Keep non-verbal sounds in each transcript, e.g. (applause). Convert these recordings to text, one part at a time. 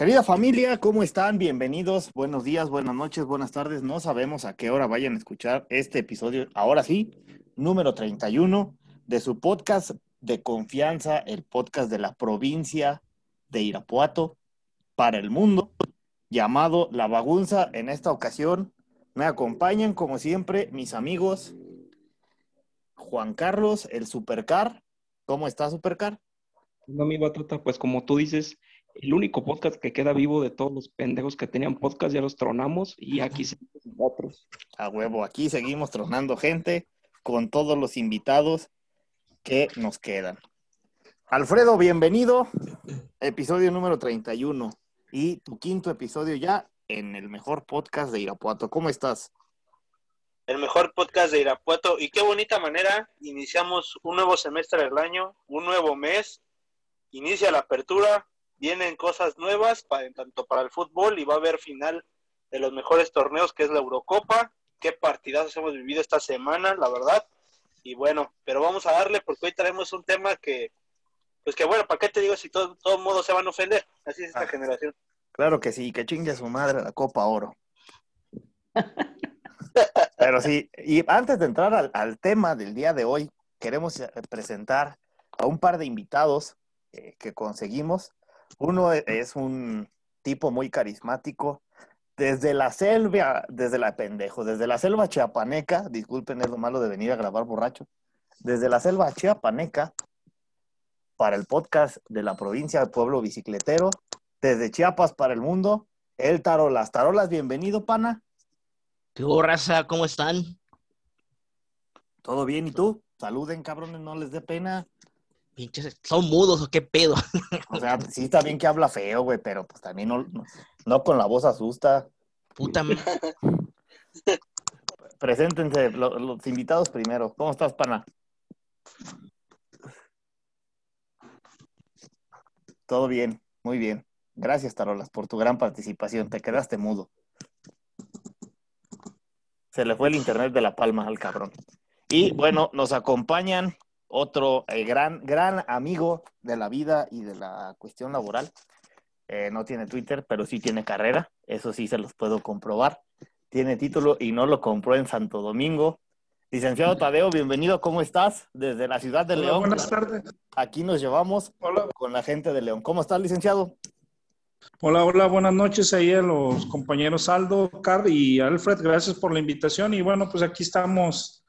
Querida familia, ¿cómo están? Bienvenidos. Buenos días, buenas noches, buenas tardes. No sabemos a qué hora vayan a escuchar este episodio, ahora sí, número 31 de su podcast de confianza, el podcast de la provincia de Irapuato para el mundo, llamado La Bagunza. En esta ocasión me acompañan, como siempre, mis amigos Juan Carlos, el Supercar. ¿Cómo está, Supercar? No, mi batata, pues como tú dices, el único podcast que queda vivo de todos los pendejos que tenían podcast, ya los tronamos y aquí seguimos otros. A huevo, aquí seguimos tronando gente con todos los invitados que nos quedan. Alfredo, bienvenido. Episodio número 31 y tu quinto episodio ya en el mejor podcast de Irapuato. ¿Cómo estás? El mejor podcast de Irapuato y qué bonita manera. Iniciamos un nuevo semestre del año, un nuevo mes. Inicia la apertura, vienen cosas nuevas para, tanto para el fútbol y va a haber final de los mejores torneos que es la Eurocopa. Qué partidazos hemos vivido esta semana, la verdad. Y bueno, pero vamos a darle porque hoy traemos un tema que, pues que bueno, ¿para qué te digo si todo, todo modo se van a ofender? Así es esta Ah. generación. Claro que sí, que chingue a su madre la Copa Oro. (laughs) Pero sí, y antes de entrar al, al tema del día de hoy, queremos eh, presentar a un par de invitados eh, que conseguimos. Uno e- es un tipo muy carismático, desde la selva, desde la pendejo, desde la selva chiapaneca, disculpen, es lo malo de venir a grabar borracho, desde la selva chiapaneca para el podcast de la provincia de Pueblo Bicicletero, desde Chiapas para el mundo, el Tarolas. Tarolas, bienvenido, pana. ¿Qué raza? ¿Cómo están? ¿Todo bien? ¿Y tú? Saluden, cabrones, no les dé pena. Pinches, ¿son mudos o qué pedo? O sea, sí está bien que habla feo, güey, pero pues también no, no, no con la voz asusta. Puta. (laughs) Preséntense lo- los invitados primero. ¿Cómo estás, pana? Todo bien, muy bien. Gracias, Tarolas, por tu gran participación. Te quedaste mudo. Se le fue el internet de la palma al cabrón. Y bueno, nos acompañan otro eh, gran, gran amigo de la vida y de la cuestión laboral. Eh, no tiene Twitter, pero sí tiene carrera. Eso sí se los puedo comprobar. Tiene título y no lo compró en Santo Domingo. Licenciado Tadeo, bienvenido. ¿Cómo estás? Desde la ciudad de Hola, León. buenas tardes. Aquí nos llevamos Hola, con la gente de León. ¿Cómo estás, licenciado? hola, hola, buenas noches ahí a los compañeros Aldo, Car y Alfred. Gracias por la invitación. Y bueno, pues aquí estamos,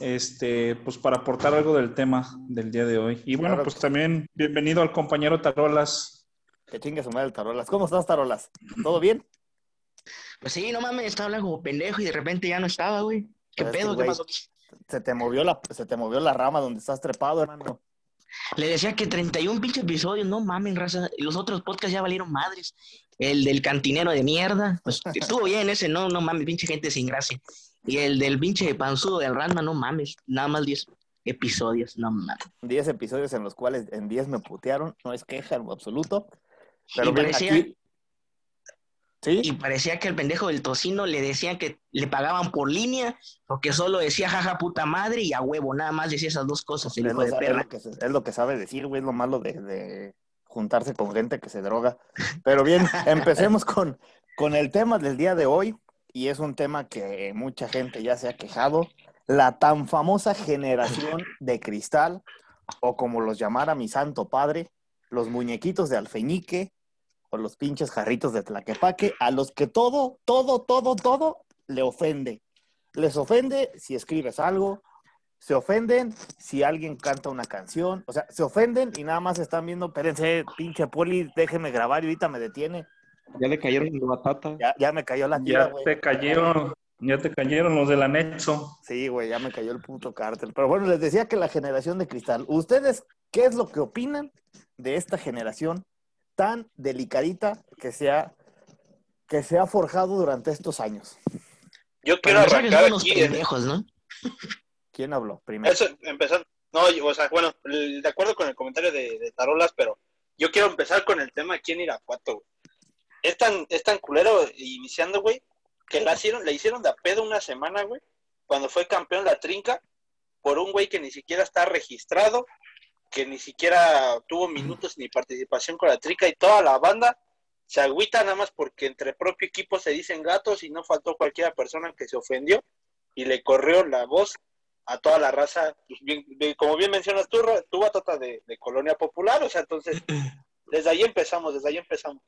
este, pues para aportar algo del tema del día de hoy. Y bueno, Claro. pues también bienvenido al compañero Tarolas. Que chingue su madre el Tarolas. ¿Cómo estás, Tarolas? ¿Todo bien? Pues sí, no mames, estaba hablando como pendejo y de repente ya no estaba, güey. ¿Qué Pues pedo? ¿Qué pasó? Se te movió la, se te movió la rama donde estás trepado, hermano. Le decía que 31 pinches episodios, no mames, raza. Y los otros podcasts ya valieron madres. El del cantinero de mierda, pues estuvo bien ese, no, no mames, pinche gente sin gracia. Y el del pinche panzudo del Randa, no mames, nada más 10 episodios, no mames. 10 episodios en los cuales en 10 me putearon. No es queja en absoluto. Pero y parecía, aquí. ¿Sí? Y parecía que al pendejo del tocino le decían que le pagaban por línea, porque solo decía jaja puta madre y a huevo, nada más decía esas dos cosas, el Es hijo lo, de es perra. lo que, se- es lo que sabe decir, güey, es lo malo de, de juntarse con gente que se droga. Pero bien, (laughs) empecemos con, con el tema del día de hoy, y es un tema que mucha gente ya se ha quejado, la tan famosa generación (laughs) de cristal, o como los llamara mi santo padre, los muñequitos de alfeñique, o los pinches jarritos de tlaquepaque, a los que todo, todo, todo, todo le ofende. Les ofende si escribes algo, se ofenden si alguien canta una canción, o sea, se ofenden y nada más están viendo, espérense, pinche poli, déjeme grabar y ahorita me detiene. Ya le cayeron la batata. Ya, ya me cayó la tira, Ya te cayeron, Ya te cayeron los del anexo. Sí, güey, ya me cayó el puto cártel. Pero bueno, les decía que la generación de cristal. ¿Ustedes qué es lo que opinan de esta generación tan delicadita que se ha, que se ha forjado durante estos años? Yo quiero Para empezar, arrancar aquí. en- pendejos, ¿no? ¿Quién habló primero? Eso, empezando. No, yo- o sea, bueno, de acuerdo con el comentario de, de Tarolas, pero yo quiero empezar con el tema aquí en Irapuato, güey. Es tan, es tan culero iniciando, güey, que la hicieron, le hicieron de a pedo una semana, güey, cuando fue campeón la trinca, por un güey que ni siquiera está registrado, que ni siquiera tuvo minutos ni participación con la trinca y toda la banda se agüita nada más porque entre propio equipo se dicen gatos y no faltó cualquiera persona que se ofendió y le corrió la voz a toda la raza, pues, bien- bien- como bien mencionas tú, tú Batata de, de Colonia Popular, o sea, entonces, (clears throat) desde ahí empezamos, desde ahí empezamos.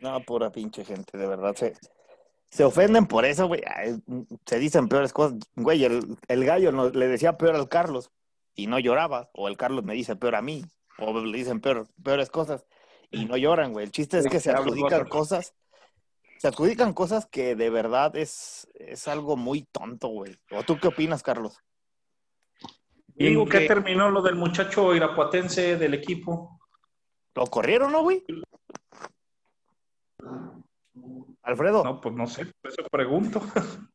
No, pura pinche gente, de verdad. Se, se ofenden por eso, güey. Se dicen peores cosas. Güey, el, el gallo no- le decía peor al Carlos y no lloraba. O el Carlos me dice peor a mí. O le dicen peor, peores cosas y no lloran, güey. El chiste es que se adjudican cosas. Se adjudican cosas que de verdad es, es algo muy tonto, güey. ¿O tú qué opinas, Carlos? ¿Y Digo que- terminó lo del muchacho irapuatense del equipo? ¿Lo corrieron, no, güey? Alfredo, No, pues no sé, por eso pregunto. (laughs)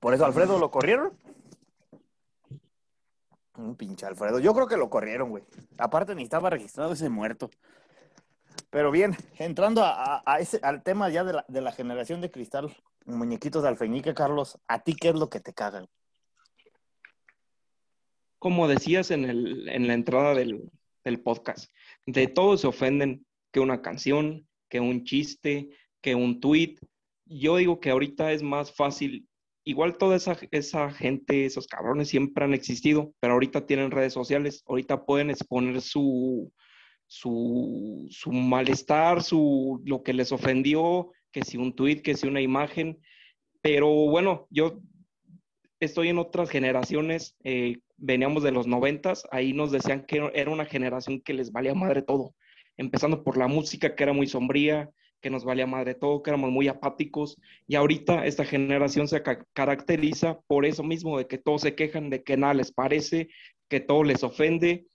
¿por eso Alfredo lo corrieron? Un pinche Alfredo. Yo creo que lo corrieron, güey. Aparte ni estaba registrado ese muerto. Pero bien, entrando a, a- a ese, al tema ya de la, de la generación de cristal, muñequitos de alfeñique, Carlos, ¿a ti qué es lo que te cagan? como decías en, el, en la entrada del, del podcast, de todos se ofenden que una canción, que un chiste, que un tweet. Yo digo que ahorita es más fácil, igual toda esa, esa gente, esos cabrones siempre han existido, pero ahorita tienen redes sociales, ahorita pueden exponer su, su, su malestar, su, lo que les ofendió, que si un tweet, que si una imagen. Pero bueno, yo estoy en otras generaciones, eh, veníamos de los noventas, ahí nos decían que era una generación que les valía madre todo, empezando por la música que era muy sombría, que nos valía madre todo, que éramos muy apáticos, y ahorita esta generación se ca- caracteriza por eso mismo, de que todos se quejan, de que nada les parece, que todo les ofende,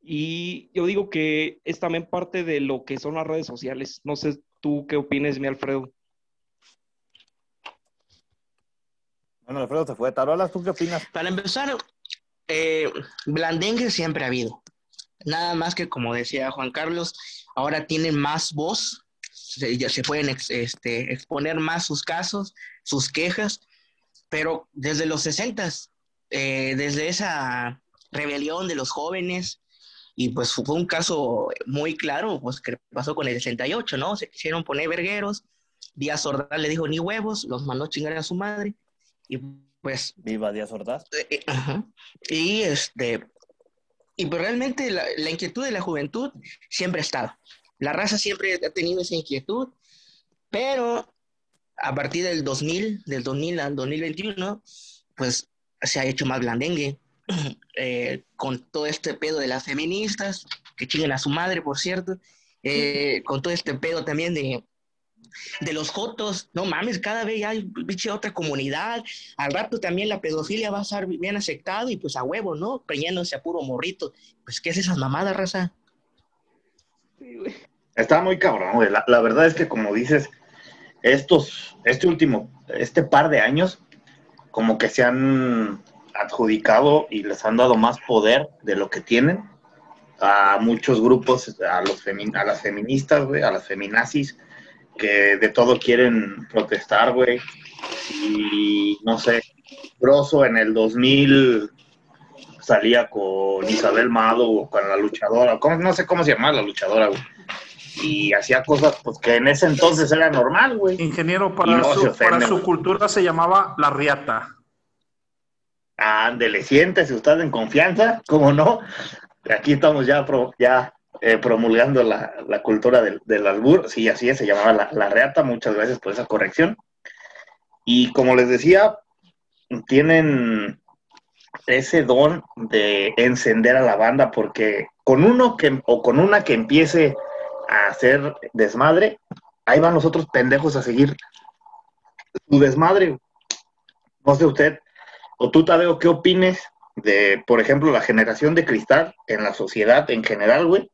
y yo digo que es también parte de lo que son las redes sociales. No sé tú qué opines, mi Alfredo. Bueno, Alfredo se fue. Tarolas, ¿tú qué opinas? Para empezar, eh, blandengue siempre ha habido. Nada más que, como decía Juan Carlos, ahora tienen más voz, se, ya se pueden ex- este, exponer más sus casos, sus quejas, pero desde los 60, desde esa rebelión de los jóvenes, y pues fue un caso muy claro, pues que pasó con el 68, ¿no? Se quisieron poner vergueros, Díaz Ordaz le dijo ni huevos, los mandó a chingar a su madre, y pues Viva Díaz Ordaz. eh, ajá. Y este, y pues realmente la, la inquietud de la juventud siempre ha estado. La raza siempre ha tenido esa inquietud, pero a partir del 2000, del 2000 al 2021, pues se ha hecho más blandengue. (clears throat) Eh, con todo este pedo de las feministas, que chinguen a su madre, por cierto, eh, con todo este pedo también de, de los jotos, no mames, cada vez hay pinche otra comunidad, al rato también la pedofilia va a estar bien aceptado y pues a huevo, ¿no? Preñándose a puro morrito. Pues, ¿qué es esas mamadas, raza? Está muy cabrón, güey. La, la verdad es que, como dices, estos, este último, este par de años, como que se han adjudicado y les han dado más poder de lo que tienen a muchos grupos, a, los femi- a las feministas, güey, a las feminazis, que de todo quieren protestar, güey. Y no sé, Grosso en el 2000 salía con Isabel Mado o con la luchadora, ¿cómo- no sé cómo se llamaba la luchadora, güey. Y hacía cosas pues, que en ese entonces era normal, güey. Ingeniero, para, no su, ofende, para su cultura se llamaba la riata. Ándele, siéntese usted en confianza, ¿cómo no? Aquí estamos ya, pro- ya eh, promulgando la, la cultura del, albur. Sí, así es, se llamaba la, la reata. Muchas gracias por esa corrección. Y como les decía, tienen ese don de encender a la banda porque con uno que o con una que empiece a hacer desmadre, ahí van los otros pendejos a seguir su desmadre. No sé usted, o tú, Tadeo, ¿qué opines de, por ejemplo, la generación de cristal en la sociedad en general, güey?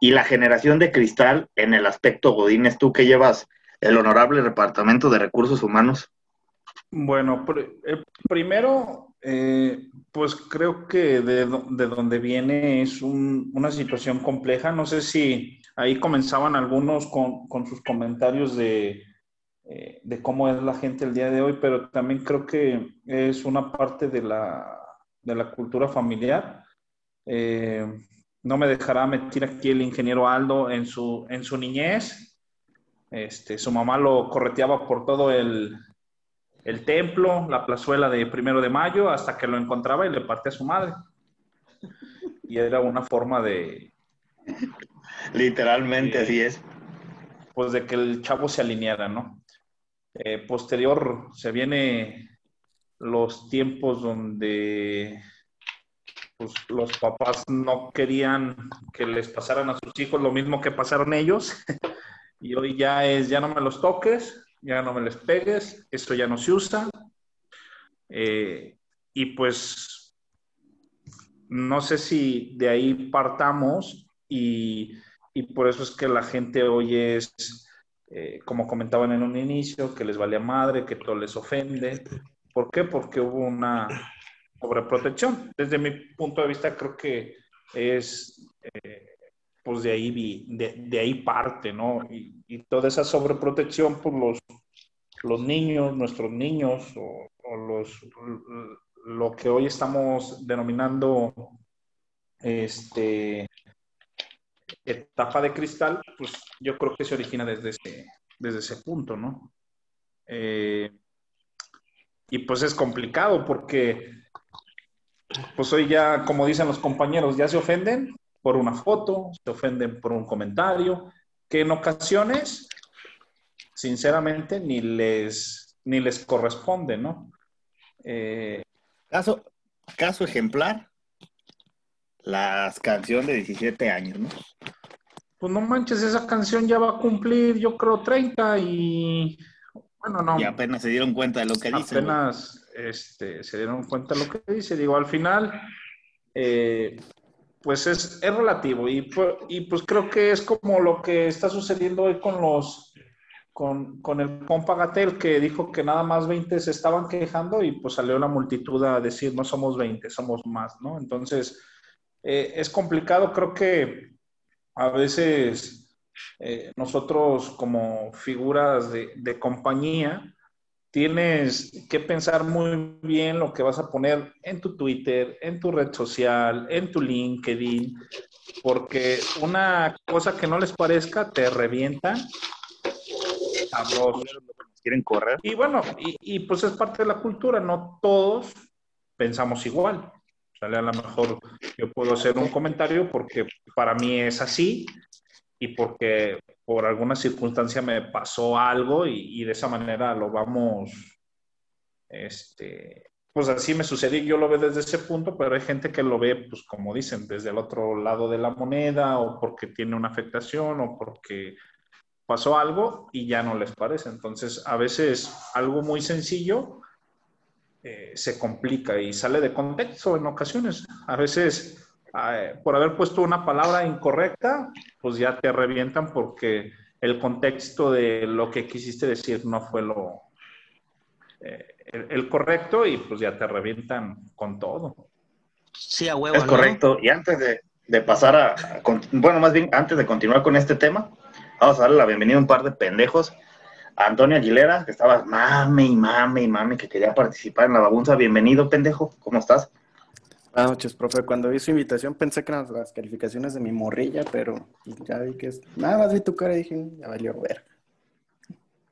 Y la generación de cristal en el aspecto Godínez, tú que llevas el honorable Departamento de Recursos Humanos. Bueno, eh, primero, eh, pues creo que de, de, donde viene es un, una situación compleja. No sé si ahí comenzaban algunos con, con sus comentarios de, eh, de cómo es la gente el día de hoy, pero también creo que es una parte de la, de la cultura familiar. No me dejará meter aquí el ingeniero Aldo en su, en su niñez. Este, su mamá lo correteaba por todo el, el templo, la plazuela de primero de mayo, hasta que lo encontraba y le partía a su madre. Y era una forma de... Literalmente así es. Pues de que el chavo se alineara, ¿no? Eh, posterior se viene los tiempos donde pues, los papás no querían que les pasaran a sus hijos lo mismo que pasaron ellos. (laughs) y hoy ya es, ya no me los toques, ya no me les pegues, esto ya no se usa. Eh, y pues no sé si de ahí partamos y, y por eso es que la gente hoy es eh, como comentaban en un inicio, que les valía madre, que todo les ofende. ¿Por qué? Porque hubo una sobreprotección. Desde mi punto de vista, creo que es, eh, pues de ahí, de, de, ahí parte, ¿no? Y, toda esa sobreprotección por los, los niños, nuestros niños, o, o los, lo que hoy estamos denominando este, etapa de cristal, pues yo creo que se origina desde ese, desde ese punto, ¿no? Eh, y pues es complicado porque, pues hoy ya, como dicen los compañeros, ya se ofenden por una foto, se ofenden por un comentario, que en ocasiones, sinceramente, ni les, ni les corresponde, ¿no? Eh, caso, caso ejemplar, las canciones de 17 años, ¿no? Pues no manches, esa canción ya va a cumplir, yo creo, 30 y bueno, no. Y apenas se dieron cuenta de lo que dice. Apenas este, se dieron cuenta de lo que dice. Digo, al final, eh, pues es, es relativo y, y, pues creo que es como lo que está sucediendo hoy con los, con, con el compa Gatel que dijo que nada más 20 se estaban quejando y pues salió la multitud a decir no somos 20, somos más, ¿no? Entonces, eh, es complicado, creo que a veces eh, nosotros como figuras de, de, compañía tienes que pensar muy bien lo que vas a poner en tu Twitter, en tu red social, en tu LinkedIn, porque una cosa que no les parezca te revienta. Quieren correr. Y bueno, y, y pues es parte de la cultura, no todos pensamos igual. ¿sale? A lo mejor yo puedo hacer un comentario porque para mí es así y porque por alguna circunstancia me pasó algo y, de esa manera lo vamos, este, pues así me sucedió, yo lo veo desde ese punto, pero hay gente que lo ve, pues como dicen, desde el otro lado de la moneda o porque tiene una afectación o porque pasó algo y ya no les parece. Entonces, a veces algo muy sencillo eh, se complica y sale de contexto en ocasiones. A veces, eh, por haber puesto una palabra incorrecta, pues ya te revientan porque el contexto de lo que quisiste decir no fue lo eh, el, el, correcto y pues ya te revientan con todo. Sí, a huevo. Es ¿no? correcto. Y antes de, de pasar a, a, bueno, más bien antes de continuar con este tema, vamos a darle la bienvenida a un par de pendejos Antonio Aguilera, que estaba mame y mame y mame, que quería participar en la bagunza. Bienvenido, pendejo. ¿Cómo estás? Buenas noches, profe. Cuando vi su invitación pensé que eran las calificaciones de mi morrilla, pero ya vi que es... Nada más vi tu cara y dije, ya valió verga.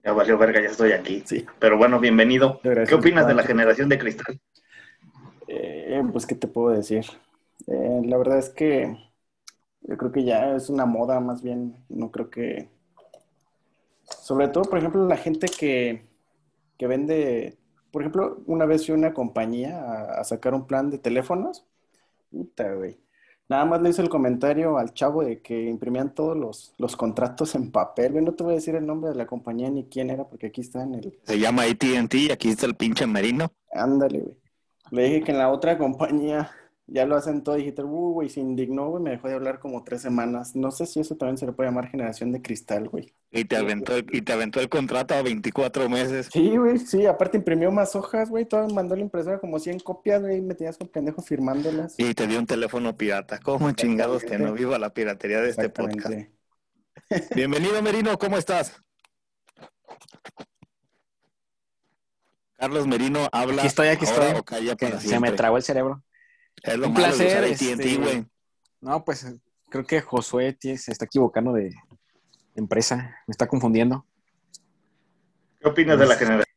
Ya valió verga, ya estoy aquí. Sí. Pero bueno, bienvenido. Gracias, ¿Qué opinas de la generación de cristal? Eh, pues, ¿qué te puedo decir? Eh, la verdad es que yo creo que ya es una moda, más bien. No creo que sobre todo, por ejemplo, la gente que, que vende, por ejemplo, una vez fui a una compañía a, a, sacar un plan de teléfonos. Puta, güey. Nada más le hice el comentario al chavo de que imprimían todos los, los contratos en papel. Güey, no te voy a decir el nombre de la compañía ni quién era, porque aquí está en el. Se llama ATT y aquí está el pinche Merino. Ándale, güey. Le dije que en la otra compañía ya lo hacen todo digital. Uh, güey, se indignó, güey, me dejó de hablar como tres semanas. No sé si eso también se le puede llamar generación de cristal, güey. Y te aventó, y te aventó el contrato a 24 meses. Sí, güey, sí, aparte imprimió más hojas, güey, todo mandó la impresora como 100 copias, güey, y me tenías con pendejo firmándolas. Y te dio un teléfono pirata. ¿Cómo chingados que no viva la piratería de este podcast? Bienvenido, Merino, ¿cómo estás? Carlos Merino habla. Aquí estoy, aquí estoy. Que se me tragó el cerebro. Es lo Un malo de placer, usar AT&T, este. No, pues creo que Josué se está equivocando de empresa. Me está confundiendo. ¿Qué opinas de la generación?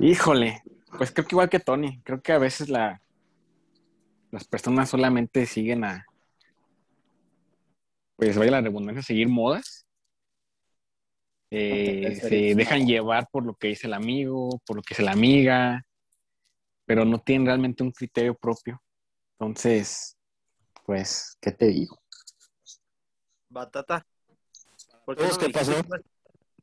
Híjole, pues creo que igual que Tony. Creo que a veces la, las personas solamente siguen a, pues vaya la redundancia, seguir modas. Eh, se dejan llevar por lo que dice el amigo, por lo que dice la amiga, pero no tienen realmente un criterio propio. Entonces, pues, ¿qué te digo? Batata. ¿Por qué, Todos, no ¿qué dijiste pasó? que ibas-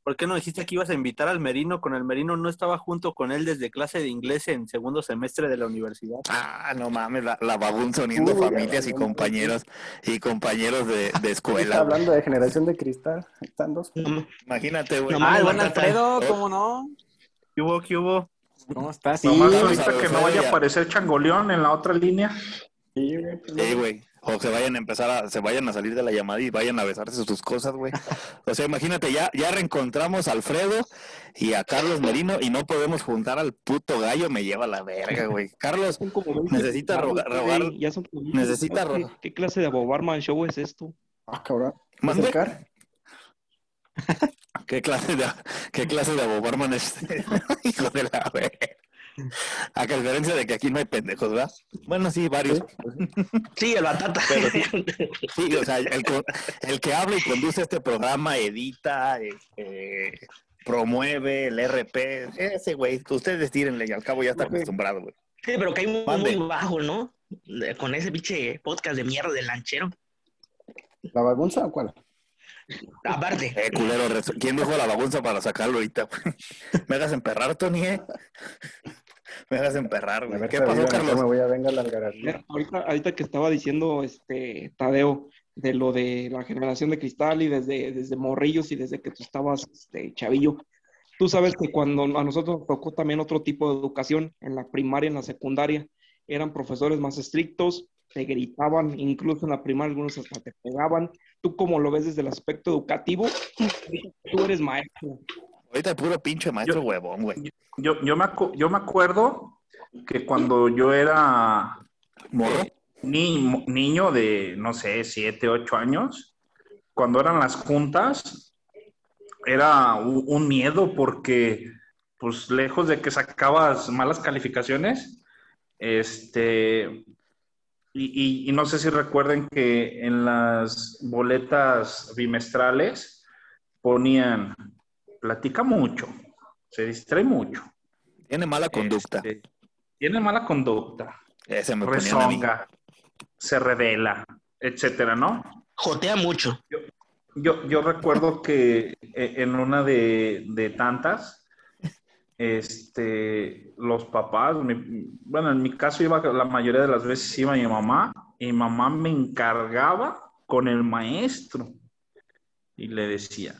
¿Por qué no dijiste que ibas a invitar al Merino? Con el Merino no estaba junto con él desde clase de inglés en segundo semestre de la universidad. Ah, no mames, la, la Uy, ya familias y compañeros y compañeros de, de Está escuela. hablando de generación de cristal. Están dos. Imagínate, güey. No Ah, mames, el buen. Alfredo, ¿cómo no? ¿Qué hubo? ¿Qué hubo? ¿Cómo estás? Nomás vamos ahorita que no vaya ya. a aparecer Changoleón en la otra línea. Sí, güey. Sí, güey. O se vayan a empezar a, se vayan a salir de la llamada y vayan a besarse sus cosas, güey. O sea, imagínate, ya, ya reencontramos a Alfredo y a Carlos Merino y no podemos juntar al puto gallo, me lleva la verga, güey. Carlos, Son como 20 Necesita rogar- rogar- Ya son como 20 necesita rogar. ¿Qué, qué clase de Bobarman show es esto? Ah, cabrón. ¿Mande? ¿Qué clase de, qué clase de abobarman es este? (laughs) Hijo de la. A que diferencia de que aquí no hay pendejos, ¿verdad? Bueno, sí, varios. Sí, el batata. Pero Sí, o sea, el, el que habla y conduce este programa, edita, este, promueve el RP, ese güey, ustedes tírenle y al cabo ya está acostumbrado, güey. Sí, pero cae muy, Mande. muy bajo, ¿no? Con ese pinche podcast de mierda del lanchero. ¿La bagunza o cuál? Aparte. Eh, culero, ¿quién dijo la bagunza para sacarlo ahorita? (laughs) Me hagas emperrar, Tony, ¿eh? (laughs) Me hagas emperrar, A güey. ¿Qué pasó, Carlos? Me voy a venga la algarabía. Ahorita, ahorita que estaba diciendo este Tadeo de lo de la generación de cristal y desde, desde morrillos y desde que tú estabas este, chavillo, tú sabes que cuando a nosotros nos tocó también otro tipo de educación en la primaria, en la secundaria, eran profesores más estrictos, te gritaban, incluso en la primaria algunos hasta te pegaban. ¿Tú cómo lo ves desde el aspecto educativo? Tú eres maestro. Ahorita puro pinche maestro huevón, güey. Yo, yo, me, acu- yo me acuerdo que cuando yo era Morro. ni- niño de, no sé, siete, ocho años, cuando eran las juntas, era un miedo porque, pues, lejos de que sacabas malas calificaciones, este, y, y- y no sé si recuerden que en las boletas bimestrales ponían, platica mucho, se distrae mucho. Tiene mala conducta. este, tiene mala conducta, Ese me rezonga, se revela, etcétera, ¿no? Jotea mucho. Yo, yo recuerdo que eh, en una de, de tantas, este, los papás, mi- bueno, en mi caso iba, la mayoría de las veces iba mi mamá, y mi mamá me encargaba con el maestro y le decía,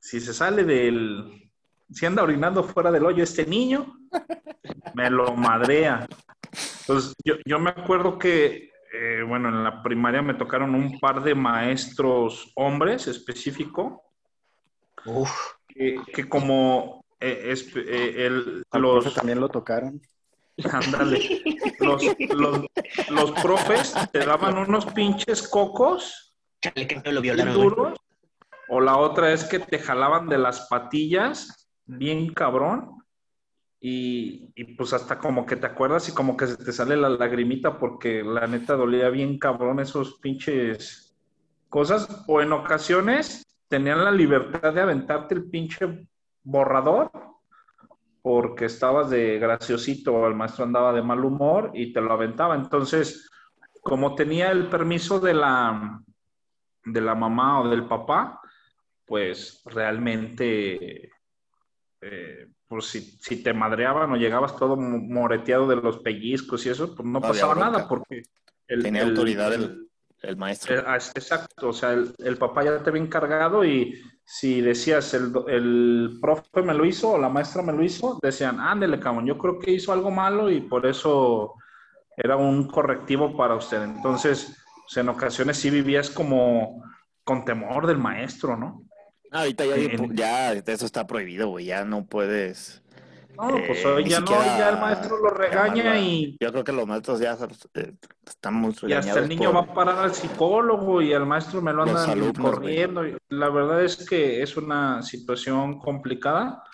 si se sale del, si anda orinando fuera del hoyo este niño, me lo madrea. Entonces, yo, yo me acuerdo que, eh, bueno, en la primaria me tocaron un par de maestros hombres específico, Uf. que, que como eh, es- eh, el- los, profe también lo tocaron. (laughs) ándale, los, los, los profes te daban unos pinches cocos Chale, que me lo violaron. duros, o la otra es que te jalaban de las patillas bien cabrón. Y, y, pues hasta como que te acuerdas y como que se te sale la lagrimita porque la neta dolía bien cabrón esos pinches cosas. O en ocasiones tenían la libertad de aventarte el pinche borrador porque estabas de graciosito el maestro andaba de mal humor y te lo aventaba. Entonces, como tenía el permiso de la, de la mamá o del papá, pues realmente, eh, pues si, si te madreaban o llegabas todo mo- moreteado de los pellizcos y eso, pues no, No pasaba nada porque el, Tenía el- autoridad el- el, maestro. ah, Exacto, o sea, el, el papá ya te había encargado y si decías el, el profe me lo hizo o la maestra me lo hizo, decían, ándele, cabrón, yo creo que hizo algo malo y por eso era un correctivo para usted. Entonces, pues, en ocasiones sí vivías como con temor del maestro, ¿no? Ah, ahorita ya, en- ya eso está prohibido, güey. Ya no puedes. No, pues hoy ya no, siquiera ya el maestro lo regaña y, Yo creo que los maestros ya eh, están muy y hasta el niño va a parar al psicólogo y al maestro me lo andan alumnos, corriendo. La verdad es que es una situación complicada.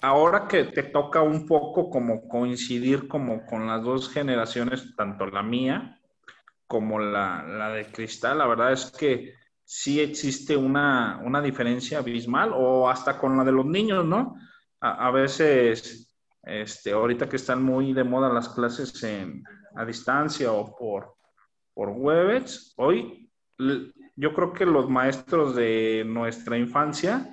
Ahora que te toca un poco como coincidir como con las dos generaciones, tanto la mía como la, la de Cristal, la verdad es que sí existe una, una diferencia abismal o hasta con la de los niños, ¿no? A, a veces, este, ahorita que están muy de moda las clases en, a distancia o por, por Webex, hoy yo creo que los maestros de nuestra infancia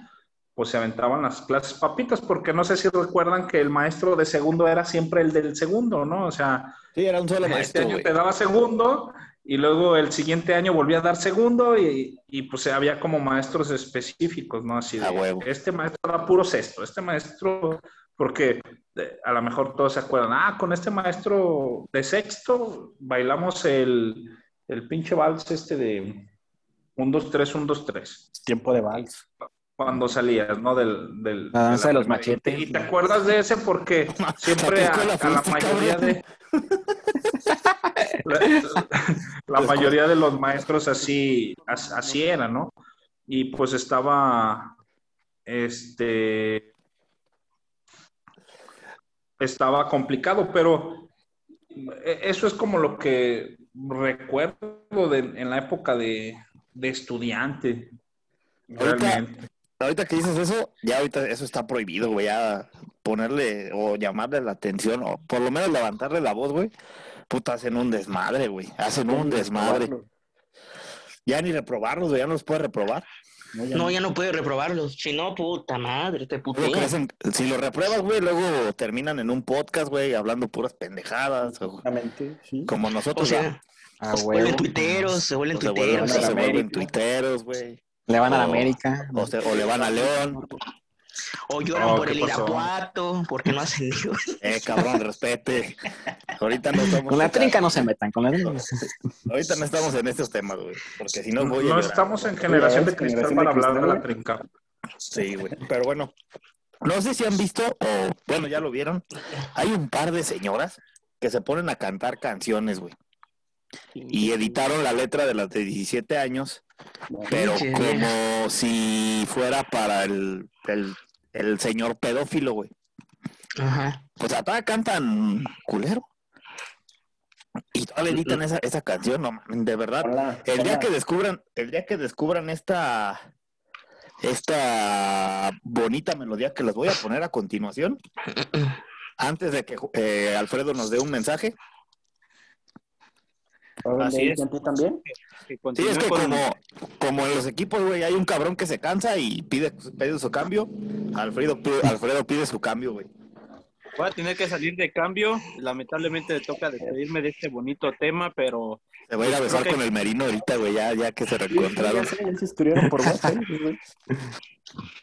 pues se aventaban las clases papitas, porque no sé si recuerdan que el maestro de segundo era siempre el del segundo, ¿no? O sea, Sí, era un solo este maestro, año güey. te daba segundo y luego el siguiente año volvía a dar segundo y, y, pues había como maestros específicos, ¿no? Así de, A huevo. este maestro era puro sexto, este maestro, porque eh, a lo mejor todos se acuerdan, ah, con este maestro de sexto bailamos el, el pinche vals este de 1, 2, 3, 1, 2, 3 Tiempo de vals. Cuando salías, ¿no? Del, del, La danza de los machetes. Y te acuerdas de ese porque (laughs) siempre a, ¿A qué escuela a la mayoría de... (laughs) La, la mayoría de los maestros así, as- así era, ¿no? Y pues estaba, este, estaba complicado, pero e- eso es como lo que recuerdo de, en la época de, de estudiante. Realmente. Ahorita que dices eso, ya ahorita eso está prohibido, güey. Ya ponerle o llamarle la atención o por lo menos levantarle la voz, güey. Puta, hacen un desmadre, güey. Hacen un desmadre. Ya ni reprobarlos, güey. Ya no los puedes reprobar. No, ya No, ya no puedes reprobarlos. Si no, puta madre, te putean. si lo repruebas, güey, luego terminan en un podcast, güey, hablando puras pendejadas. o- Exactamente, sí. como O nosotros. sea, A se vuelven tuiteros, se vuelven o se vuelven, tuiteros. o se vuelven tuiteros, güey. Le van a la América. O, se- o le van a León. O lloran Oh, por ¿qué el pasó? Irapuato, porque no hacen ni (laughs) Eh, cabrón, respete. Ahorita no estamos. Con la trinca no se metan, con la trinca. Ahorita no estamos en estos temas, güey. Porque si no No, voy a llorar. estamos en generación de Generación cristal de para hablar de la trinca. Sí, güey. Pero bueno, no sé si han visto o, bueno, ya lo vieron. Hay un par de señoras que se ponen a cantar canciones, güey. Y editaron la letra de las de 17 años, pero Pinche como si fuera para el, el, el señor pedófilo, güey. Ajá. O sea, todavía cantan culero. Y todavía editan esa, esa canción, no mames, de verdad. Hola, El día que descubran, el día que descubran esta esta bonita melodía que les voy a poner a continuación, (clears throat) antes de que eh, Alfredo nos dé un mensaje. Así ¿de- es. también? Sí, es que como, como en los equipos, güey, hay un cabrón que se cansa y pide, pide su cambio. Alfredo pide, Alfredo pide su cambio, güey. Voy a tener que salir de cambio. Lamentablemente me toca despedirme de este bonito tema, pero Se va a ir a besar Creo que- con el Merino ahorita, güey, ya, ya que se reencontraron. ya se escribieron por WhatsApp. (laughs) güey.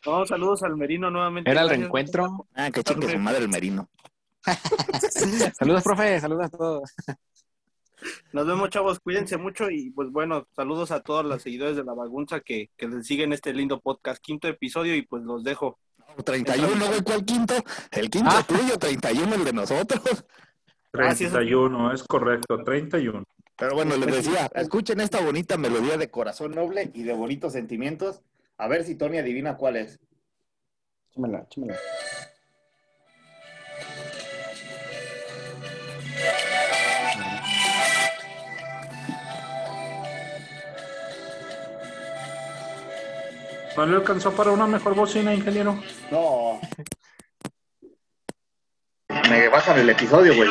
no, saludos al Merino nuevamente. Era el Gracias. reencuentro. Ah, que chingue su madre el Merino. (laughs) Saludos, profe. Saludos a todos. Nos vemos, chavos. Cuídense mucho y pues bueno, saludos a todos los seguidores de la bagunza que, que les siguen este lindo podcast. Quinto episodio y pues los dejo. 31, güey, ¿cuál quinto? El quinto Ah. tuyo, 31 el de nosotros. Gracias. 31, es correcto, 31. Pero bueno, les decía, escuchen esta bonita melodía de corazón noble y de bonitos sentimientos. A ver si Tony adivina cuál es. Échamela, échamela. ¿No le alcanzó para una mejor bocina, ingeniero? No. Me bajan el episodio, güey.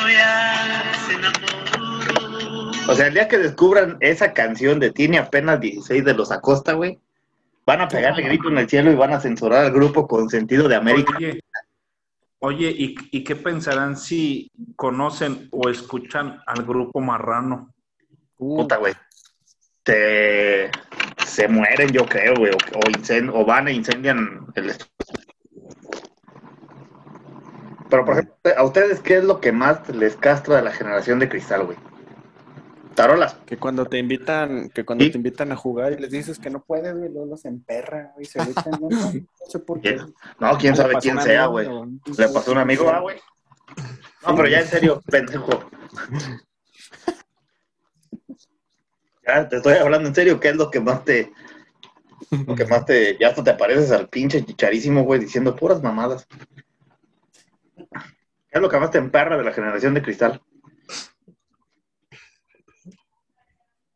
O sea, el día que descubran esa canción de Tiene apenas 16 de los Acosta, güey, van a pegarle grito en el cielo y van a censurar al grupo con sentido de América. Oye, oye ¿y, ¿y qué pensarán si conocen o escuchan al grupo Marrano? Puta, güey. Te- se mueren, yo creo, güey, o, o incen- o van e incendian el estudio. Pero, por ejemplo, ¿a ustedes qué es lo que más les castra de la generación de cristal, güey? Tarolas. Que cuando te invitan, que cuando Sí. te invitan a jugar y les dices que no puedes, güey, luego los emperra, güey, se echan, no, (laughs) no, sé por qué. No, quién sabe quién sea, güey. Le pasó a un amigo, ah, güey. No, pero ya en serio, pendejo. Te estoy hablando en serio, ¿qué es lo que más te. Lo que más te. Ya hasta te pareces al pinche chicharísimo, güey, diciendo puras mamadas. ¿Qué es lo que más te emperra de la generación de cristal?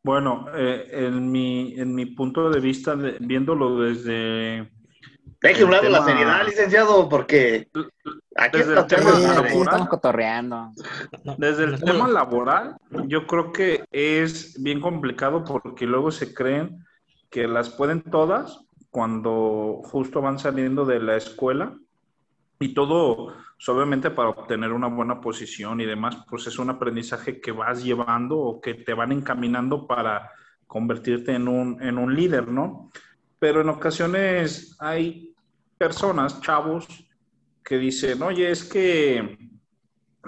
Bueno, eh, en, mi, en mi punto de vista, viéndolo desde, Deje un lado la tema- seriedad, licenciado, porque aquí Desde está el tema Sí, de aquí laboral. estamos cotorreando. desde el tema laboral, yo creo que es bien complicado porque luego se creen que las pueden todas cuando justo van saliendo de la escuela y todo, pues, obviamente para obtener una buena posición y demás, pues es un aprendizaje que vas llevando o que te van encaminando para convertirte en un, en un líder, ¿no? Pero en ocasiones hay personas, chavos, que dicen, oye, es que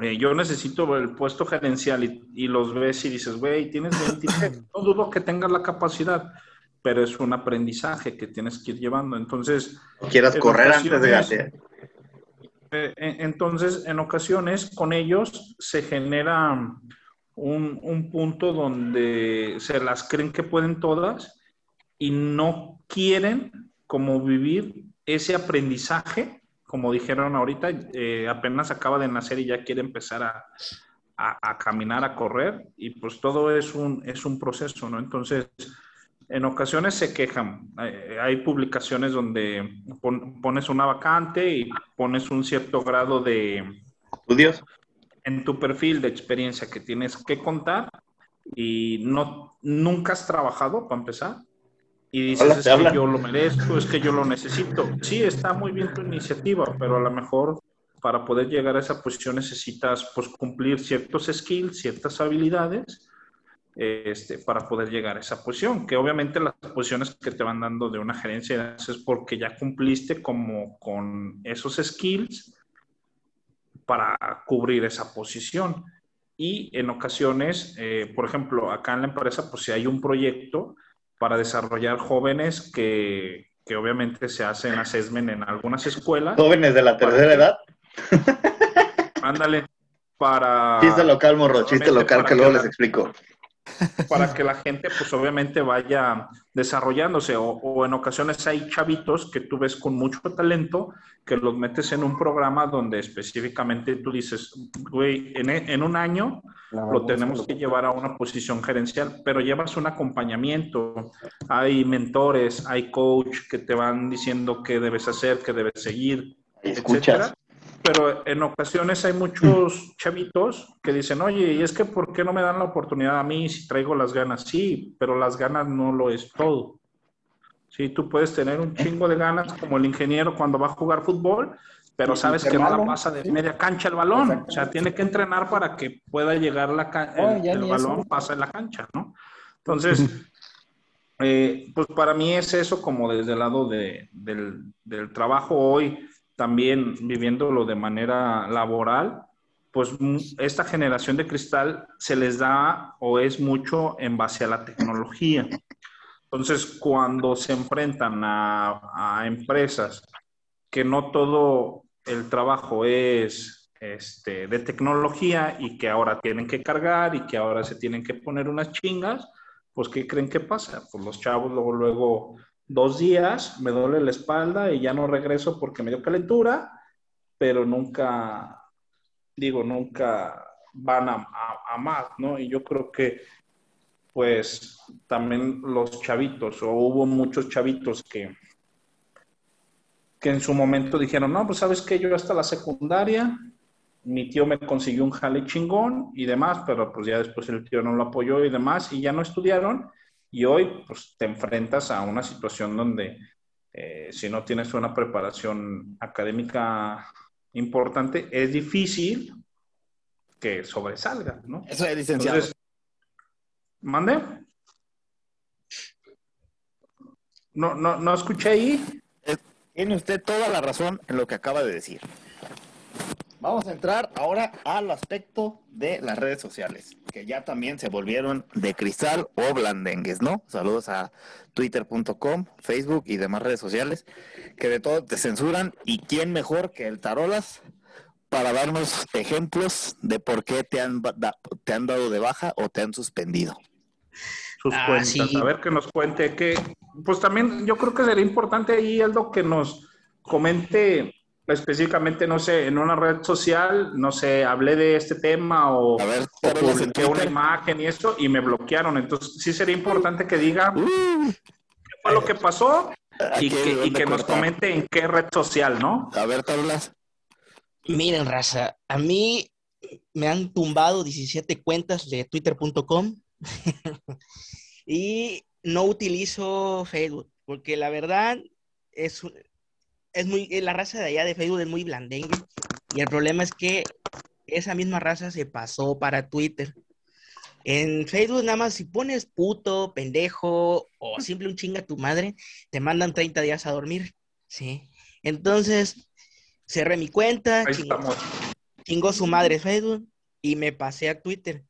eh, yo necesito el puesto gerencial y, y los ves y dices, güey, tienes 23, (laughs) no dudo que tengas la capacidad, pero es un aprendizaje que tienes que ir llevando. Entonces, Quieras correr antes de gatear. eh, en- entonces, en ocasiones con ellos se genera un, un punto donde se las creen que pueden todas y no quieren como vivir ese aprendizaje, como dijeron ahorita, eh, apenas acaba de nacer y ya quiere empezar a, a- a caminar, a correr, y pues todo es un, es un proceso, ¿no? Entonces, en ocasiones se quejan. Eh, Hay publicaciones donde pon- pones una vacante y pones un cierto grado de, ¿Estudios? en tu perfil de experiencia que tienes que contar y no, nunca has trabajado para empezar. Y dices, Hola, es ¿te que hablan? yo lo merezco, es que yo lo necesito. Sí, está muy bien tu iniciativa, pero a lo mejor para poder llegar a esa posición necesitas pues cumplir ciertos skills, ciertas habilidades este, para poder llegar a esa posición, que obviamente las posiciones que te van dando de una gerencia es porque ya cumpliste como con esos skills para cubrir esa posición. Y en ocasiones, eh, por ejemplo, acá en la empresa, pues si hay un proyecto para desarrollar jóvenes que, que obviamente se hacen assessment en algunas escuelas. Jóvenes de la tercera edad. Ándale, para... Chiste local, morro, chiste local que luego les explico. Para que la gente pues obviamente vaya desarrollándose o, o en ocasiones hay chavitos que tú ves con mucho talento que los metes en un programa donde específicamente tú dices, güey, en, e- en un año lo tenemos que llevar a una posición gerencial, pero llevas un acompañamiento, hay mentores, hay coach que te van diciendo qué debes hacer, qué debes seguir, Escuchas. etcétera. Pero en ocasiones hay muchos chavitos que dicen, oye, ¿y es que por qué no me dan la oportunidad a mí si traigo las ganas? Sí, pero las ganas no lo es todo. Sí, tú puedes tener un chingo de ganas como el ingeniero cuando va a jugar fútbol, pero sabes que no la pasa de media cancha el balón. O sea, tiene que entrenar para que pueda llegar la el, balón pasa en la cancha, ¿no? Entonces, eh, pues para mí es eso como desde el lado de- del, del trabajo hoy, también viviéndolo de manera laboral, pues mm, esta generación de cristal se les da o es mucho en base a la tecnología. Entonces, cuando se enfrentan a, empresas que no todo el trabajo es este, de tecnología y que ahora tienen que cargar y que ahora se tienen que poner unas chingas, pues ¿qué creen que pasa? Pues los chavos luego, luego dos días me duele la espalda y ya no regreso porque me dio calentura, pero nunca, digo, nunca van a, a- más, ¿no? Y yo creo que pues también los chavitos, o hubo muchos chavitos que, que en su momento dijeron, no, pues sabes que yo hasta la secundaria mi tío me consiguió un jale chingón y demás, pero pues ya después el tío no lo apoyó y demás y ya no estudiaron y hoy pues te enfrentas a una situación donde eh, si no tienes una preparación académica importante, es difícil que sobresalga, ¿no? Eso es licenciado. Entonces, ¿mande? No, no, no escuché ahí. Tiene usted toda la razón en lo que acaba de decir. Vamos a entrar ahora al aspecto de las redes sociales, que ya también se volvieron de cristal o blandengues, ¿no? Saludos a twitter.com, Facebook y demás redes sociales, que de todo te censuran. ¿Y quién mejor que el Tarolas para darnos ejemplos de por qué te han, da- te han dado de baja o te han suspendido? sus Ah, cuentas. sí. A ver que nos cuente que, pues también yo creo que sería importante ahí, Aldo, que nos comente específicamente, no sé, en una red social, no sé, hablé de este tema o, A ver, o publiqué una imagen y eso y me bloquearon. Entonces sí sería importante que diga Uh, qué fue lo que pasó y que, y que nos comente en qué red social, ¿no? A ver, Tarolas. Miren, raza, a mí me han tumbado 17 cuentas de twitter.com (laughs) y no utilizo Facebook, porque la verdad es, un- es muy, eh, la raza de allá de Facebook es muy blandengue y el problema es que esa misma raza se pasó para Twitter. En Facebook nada más si pones puto, pendejo o simple un chinga a tu madre, te mandan 30 días a dormir, ¿sí? Entonces, cerré mi cuenta, chingó su madre Facebook y me pasé a Twitter.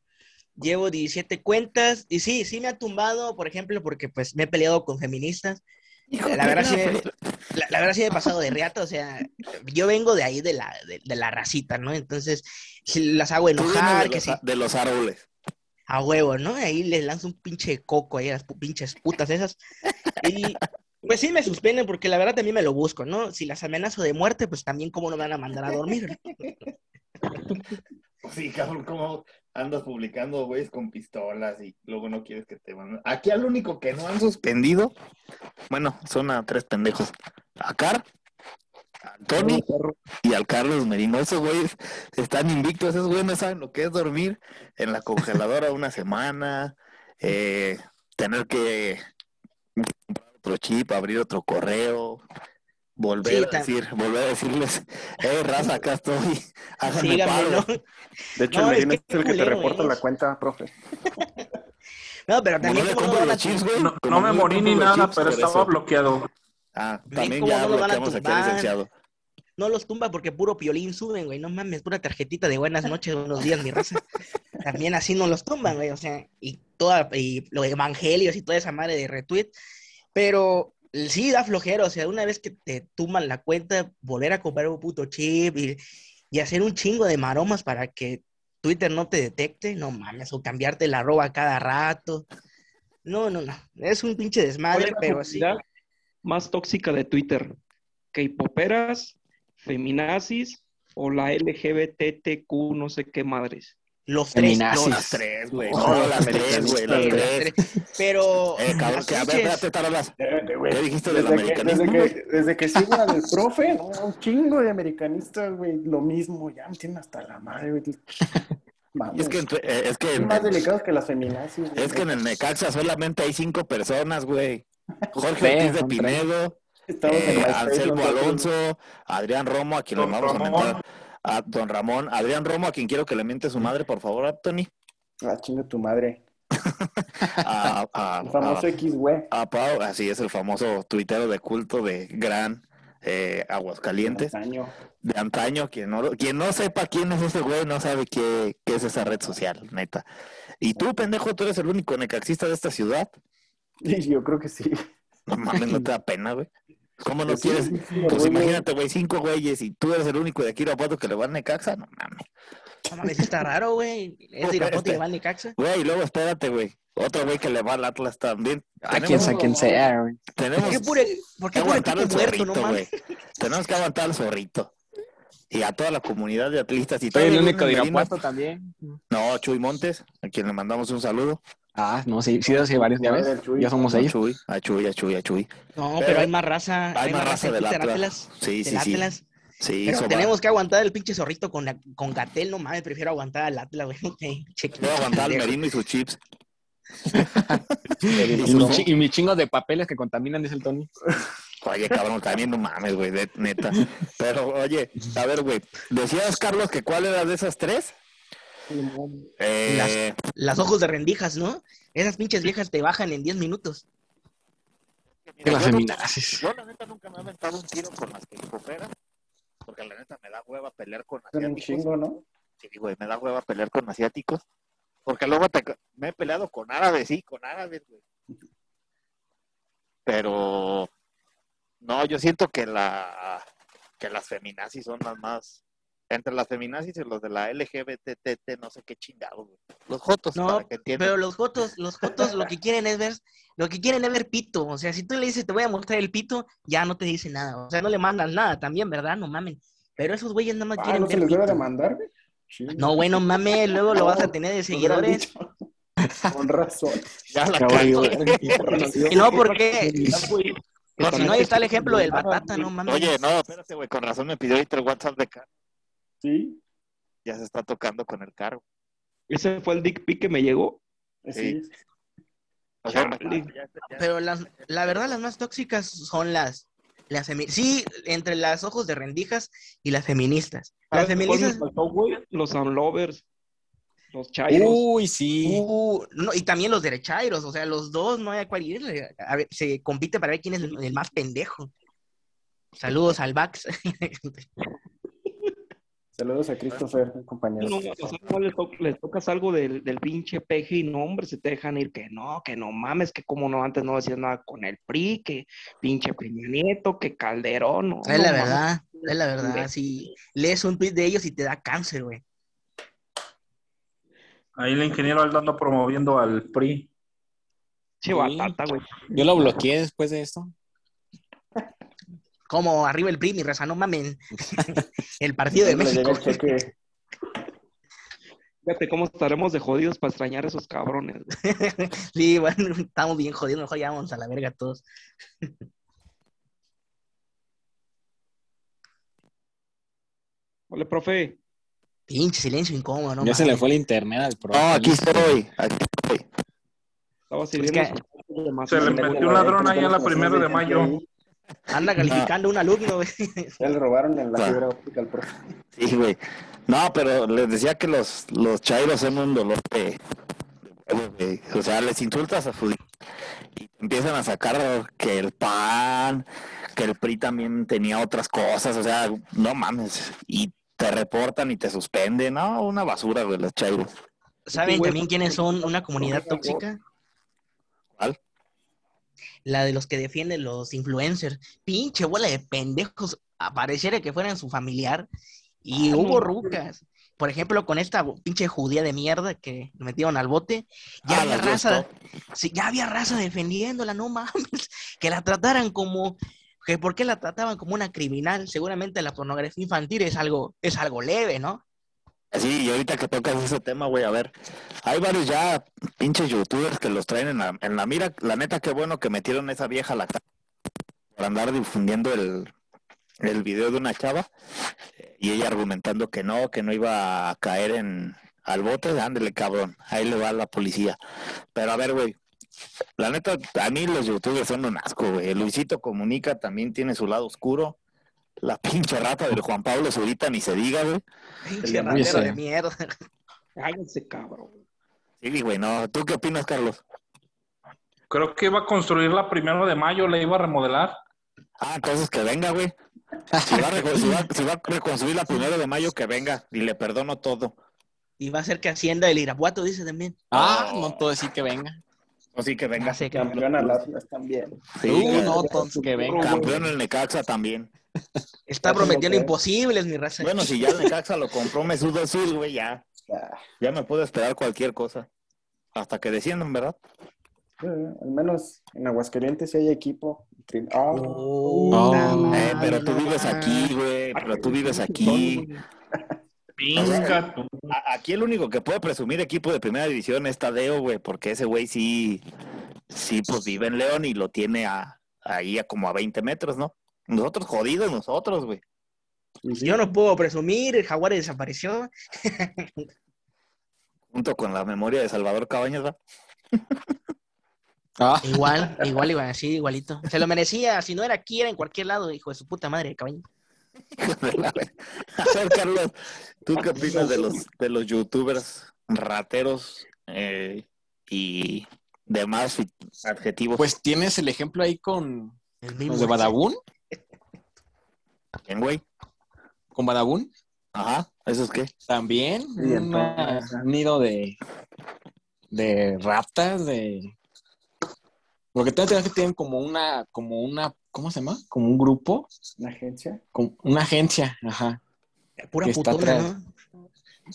Llevo 17 cuentas y sí, sí me ha tumbado, por ejemplo, porque pues me he peleado con feministas. La verdad sí me, la, la verdad sí me he pasado de reata, o sea, yo vengo de ahí de la, de, de la racita, ¿no? Entonces, si las hago enojar, de que los, sí, de los árboles. a huevo, ¿no? Ahí les lanzo un pinche coco ahí a las pinches putas esas. Y pues sí me suspenden porque la verdad también me lo busco, ¿no? Si las amenazo de muerte, pues también cómo no me van a mandar a dormir. (laughs) Sí, cabrón, ¿cómo andas publicando güeyes con pistolas y luego no quieres que te manden? Aquí al único que no han suspendido, bueno, son a tres pendejos. A Car, a Tony y al Carlos Merino. Esos güeyes están invictos, esos güeyes no saben lo que es dormir en la congeladora una semana, eh, tener que comprar otro chip, abrir otro correo. Volver Sí, a decir, volver a decirles, eh, raza, acá estoy, (laughs) háganme paro. ¿no? De hecho, No, el es que es el que te reporta es. la cuenta, profe. (laughs) No, pero Como también no le cómo no chips. No, como no me morí ni nada, chips, pero estaba eso. bloqueado. Ah, también ya lo bloqueamos aquí al licenciado. no los tumba porque puro piolín suben, güey. No mames, pura tarjetita de buenas noches, buenos días, mi raza. (laughs) También así no los tumban, güey. O sea, y toda, y los evangelios y toda esa madre de retweet. Pero sí da flojero, o sea, una vez que te tumban la cuenta, volver a comprar un puto chip y, y hacer un chingo de maromas para que Twitter no te detecte, no mames, o cambiarte la arroba cada rato. No, no, no. Es un pinche ¿Cuál desmadre, pero sí. más tóxica de Twitter? ¿K-poperas, feminazis o la LGBTQ no sé qué madres? Los tres, Feminazis. los Las tres, güey. Oh, No, las tres, güey. Las tres. Pero. Eh, cabrón, que, a ver, espérate, Tarolas. ¿Qué dijiste del desde que, americanismo, desde, que, desde que sigo al profe, no, un chingo de americanistas, güey, lo mismo, ya me tienen hasta la madre, güey. Vamos, es que, eh, es que, en- más delicados que las feminazis. güey. es que en el Necaxa solamente hay cinco personas, güey. (laughs) Jorge Tres, Ortiz de. Pinedo, eh, Anselmo. Alonso, Adrián Romo, a quien le vamos a Ramón. A Don Ramón, Adrián Romo, a quien quiero que le miente su madre, por favor, Anthony. Ah, chinga tu madre. (laughs) A, a- El famoso a- X, güey. a Pau, así es el famoso tuitero de culto de Gran eh, Aguascalientes. Año. de antaño, quien no, quien no sepa quién es ese güey, no sabe qué, qué es esa red social, neta. Y tú, pendejo, tú eres el único necaxista de esta ciudad. (laughs) Yo creo que sí. No mames, no te da (laughs) pena, güey. ¿Cómo no Pues sí, quieres? sí, sí, Pues imagínate, güey, cinco güeyes y tú eres el único de aquí Irapuato que le va a Necaxa, no mames. No mames, está raro, güey. Es de Irapuato y le va al Necaxa. Güey, y luego espérate, güey. Otro güey que le va al Atlas también. A quien sea quien sea, güey. ¿Por tenemos qué pure, por que qué pure aguantar equipo al muerto, no zorrito, güey. Tenemos que aguantar al zorrito. Y a toda la comunidad de atlistas. Y Soy el único de. Irapuato también. No, Chuy Montes, a quien le mandamos un saludo. Ah, no, sí, sí, sí, varios, ya ves. Ya somos. Chuy, a Chuy, a Chuy, a Chuy. No, Pero pero hay más raza. hay más raza del Atlas. Sí, sí, sí. Atlas. Sí, Pero tenemos que aguantar el pinche zorrito con, la- con Gatel, no mames, prefiero aguantar al Atlas, güey. (laughs) A aguantar al. Merino y sus chips. (laughs) Y, mi chi- y mis chingos de papeles que contaminan, dice el Tony. Oye, cabrón, también no mames, güey, de- neta. Pero, oye, a ver, güey, decías, Carlos, que cuál era de esas tres? Eh, Las ojos de rendijas, ¿no? Esas pinches viejas te bajan en 10 minutos. mira, Las yo, yo, la neta nunca me he aventado un tiro con las que cooperan, porque la neta me da hueva pelear con asiáticos. chingo, ¿no? Sí, güey, me da hueva pelear con asiáticos, porque luego te- me he peleado con árabes, sí, con árabes, güey. Pero, no, yo siento que la que las feminazis son las más entre las feminazis y los de la LGBTT, no sé qué chingado, güey. Los jotos, No, para que entiendan. Pero los jotos, los jotos lo que quieren es ver, lo que quieren es ver pito. O sea, si tú le dices te voy a mostrar el pito, ya no te dice nada. O sea, no le mandan nada también, ¿verdad? No mamen. Pero esos güeyes nada más Ah, quieren ¿no se ver les debe de mandar, güey? No, bueno, mames, luego lo vas a tener de (laughs) seguidores. dicho. Con razón. (laughs) Ya la valió. Y no, porque por si no, ahí está el ejemplo del batata, no mames. Oye, no, espérate, güey, con razón me pidió ahorita el WhatsApp de Carlos. Sí, Ya se está tocando con el carro. Ese fue el dick pic que me llegó. sí. O sea, Pero las, la verdad, las más tóxicas son las, las femi- Sí, entre las ojos de rendijas y las feministas. Las ¿Sabes cuál me feministas. Los unlovers. Los chairos. Uy, sí. Uh, no, y también los derechairos, o sea, los dos no hay a cuál irle. A ver, se compite para ver quién es el, el más pendejo. Saludos al Vax. (laughs) Saludos a Christopher, compañero. No, o sea, no le, to- le tocas algo del, del pinche peje y no, hombre, se te dejan ir que no, que no mames, que como no antes no decías nada con el PRI, que pinche Peña Nieto, que Calderón, no, es no la mames. verdad, es la verdad. Si lees un tweet de ellos y te da cáncer, güey. Ahí el ingeniero andando promoviendo al PRI. Che, batata, güey. Yo lo bloqueé después de esto. Como arriba el PRI, mi raza, no mamen. (laughs) el partido de México. Fíjate cómo estaremos de jodidos para extrañar a esos cabrones. (laughs) sí, bueno, estamos bien jodidos, mejor ya vamos a la verga todos. Ole, profe. Pinche silencio incómodo, ¿no? ya se le fue el internet al pro. No, aquí estoy, aquí estoy. Estaba sirviendo que- de más. Se le metió un ladrón ahí a la primera de mayo. Anda calificando un alumno, güey. (laughs) Ya le robaron en la Claro. fibra óptica al profe. Sí, güey. No, pero les decía que los, los chairos son un dolor de, de huevo, güey. O sea, les insultas a su y empiezan a sacar que el PAN, que el PRI también tenía otras cosas, o sea, no mames. Y te reportan y te suspenden, no, una basura, güey, los chairos. ¿Saben también quiénes son una comunidad tóxica? La de los que defienden los influencers. Pinche bola de pendejos. Pareciera que fueran su familiar. Y hubo rucas. Por ejemplo, con esta pinche judía de mierda que metieron al bote. Ya Ah, había raza. Sí, ya había raza defendiéndola, no mames. (laughs) Que la trataran como. Que ¿Por qué la trataban como una criminal? Seguramente la pornografía infantil es algo, es algo leve, ¿no? Sí, y ahorita que tocas ese tema, güey, a ver, hay varios ya pinches youtubers que los traen en la, en la mira. La neta, qué bueno que metieron esa vieja a la cara por andar difundiendo el, el video de una chava y ella argumentando que no, que no iba a caer en al bote, ándele cabrón, ahí le va la policía. Pero a ver, güey, la neta, a mí los youtubers son un asco, güey. Luisito Comunica también tiene su lado oscuro. La pinche rata del Juan Pablo Zurita ni se diga, güey. Pinche de ratero de mierda. Cállate, cabrón. Sí, güey, no. ¿Tú qué opinas, Carlos? Creo que iba a construir la primero de mayo, la iba a remodelar. Ah, entonces que venga, güey. Si va, a reco- si va- si va a reconstruir la primero de mayo, que venga y le perdono todo. Y va a ser que Hacienda el Irapuato, dice también. Ah, no todo decir que venga. O sí que venga. Campeón al Atlas también. Sí, que- no, entonces que venga. Campeón el Necaxa también. Está prometiendo imposibles, mi raza. Bueno, si ya el Necaxa lo compró Mesut Özil, güey, ya. Ya me puedo esperar cualquier cosa. Hasta que desciendan, ¿verdad? al menos en Aguascalientes sí hay equipo. Ah, Oh, Oh. Eh, pero tú vives aquí, güey. Pero tú vives aquí. Aquí el único que puede presumir equipo de primera división es Tadeo, güey, porque ese güey sí, sí, pues vive en León y lo tiene a, ahí a como a 20 metros, ¿no? Nosotros jodidos, nosotros, güey. Yo no puedo presumir, el jaguar desapareció. (laughs) Junto con la memoria de Salvador Cabañas, ¿va? Ah, Igual, igual, igual, así, igualito. Se lo merecía, si no era aquí, era en cualquier lado, hijo de su puta madre, ver- (laughs) A ver, Carlos, ¿tú qué opinas de los, de los youtubers rateros eh, y demás adjetivos? pues tienes el ejemplo ahí con El mismo. los de Badabun, ¿Quién, güey? con Badabun, Ajá, ¿eso es qué? también un nido de, de ratas, de... Lo que tengo que que tienen como una, como una, ¿cómo se llama? Como un grupo, una agencia. como una agencia, ajá. Pura que está putona, atrás. ¿no?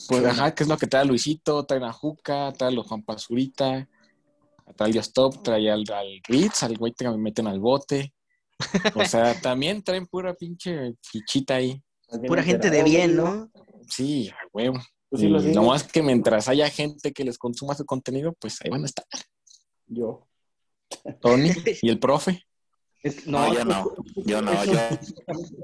Pues ajá, que es lo que trae Luisito, trae a Juca, trae a los Juan Pazurita, trae al Stop, trae al, al Ritz, al güey que me meten al bote. O sea, también traen pura pinche fichita ahí. Pura gente de bien. ¿no? Sí, a huevo. Tú sí lo lo sigues. más que mientras haya gente que les consuma su contenido, pues ahí van a estar. Yo. Tony (laughs) y el profe. Es- No, yo no, yo no, eso- yo-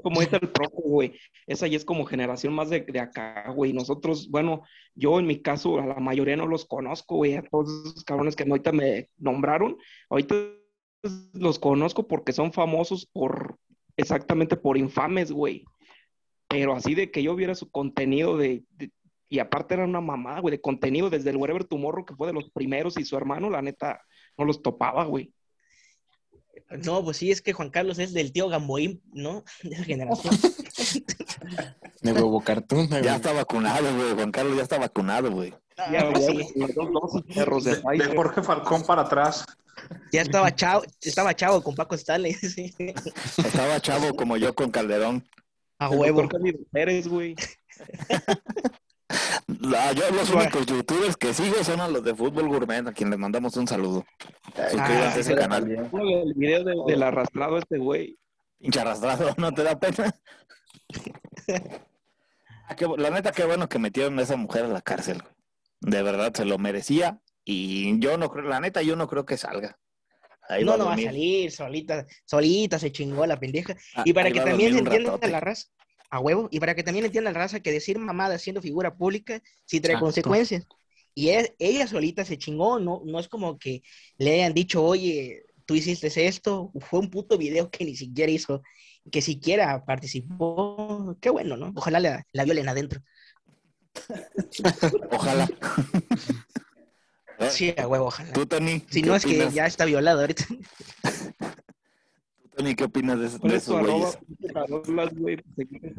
Como dice el profe, güey. Esa ya es como generación más de, de acá, güey. Nosotros, bueno, yo en mi caso, a la mayoría no los conozco, güey. A todos esos cabrones que ahorita me nombraron, ahorita los conozco porque son famosos por, exactamente por infames, güey. Pero así de que yo viera su contenido de, de- y aparte era una mamada, güey, de contenido desde el Wherever Tomorrow, que fue de los primeros, y su hermano, la neta, no los topaba, güey. No, pues sí, es que Juan Carlos es del tío Gamboín, ¿no? (laughs) De esa generación. (laughs) De huevo cartoon. de ya está vacunado, güey. Juan Carlos ya está vacunado, güey. Ah, Ya, sí. perros de Jorge Falcón para atrás. Ya estaba chavo, estaba chavo con Paco Stanley, (laughs) sí. Estaba chavo como yo con Calderón. A El huevo. Pérez, güey. (laughs) Ah, yo los únicos youtubers que sigo son a los de Fútbol Gourmet, a quien les mandamos un saludo. Suscríbanse a ese canal. del video de- del arrastrado este güey. Pinche arrastrado, ¿no te da pena? (laughs) Ah, la neta, qué bueno que metieron a esa mujer a la cárcel. De verdad, se lo merecía. Y yo no creo, la neta, yo no creo que salga. Ahí no, no va a salir, solita, solita se chingó la pendeja. Ah, Y para que también entienda la raza, a huevo, y para que también entienda la raza que decir mamada siendo figura pública sí trae Exacto. consecuencias. Y es- ella solita se chingó, no, no es como que le hayan dicho, oye, tú hiciste esto, fue un puto video que ni siquiera hizo, que siquiera participó, qué bueno, ¿no? Ojalá la, la violen adentro. Ojalá. Sí, a huevo, ojalá. Tú, Tony. Si ¿qué no es que ya está violado ahorita. Tú, Tony, ¿qué opinas de, Por de eso esos güeyes? Güey, pues,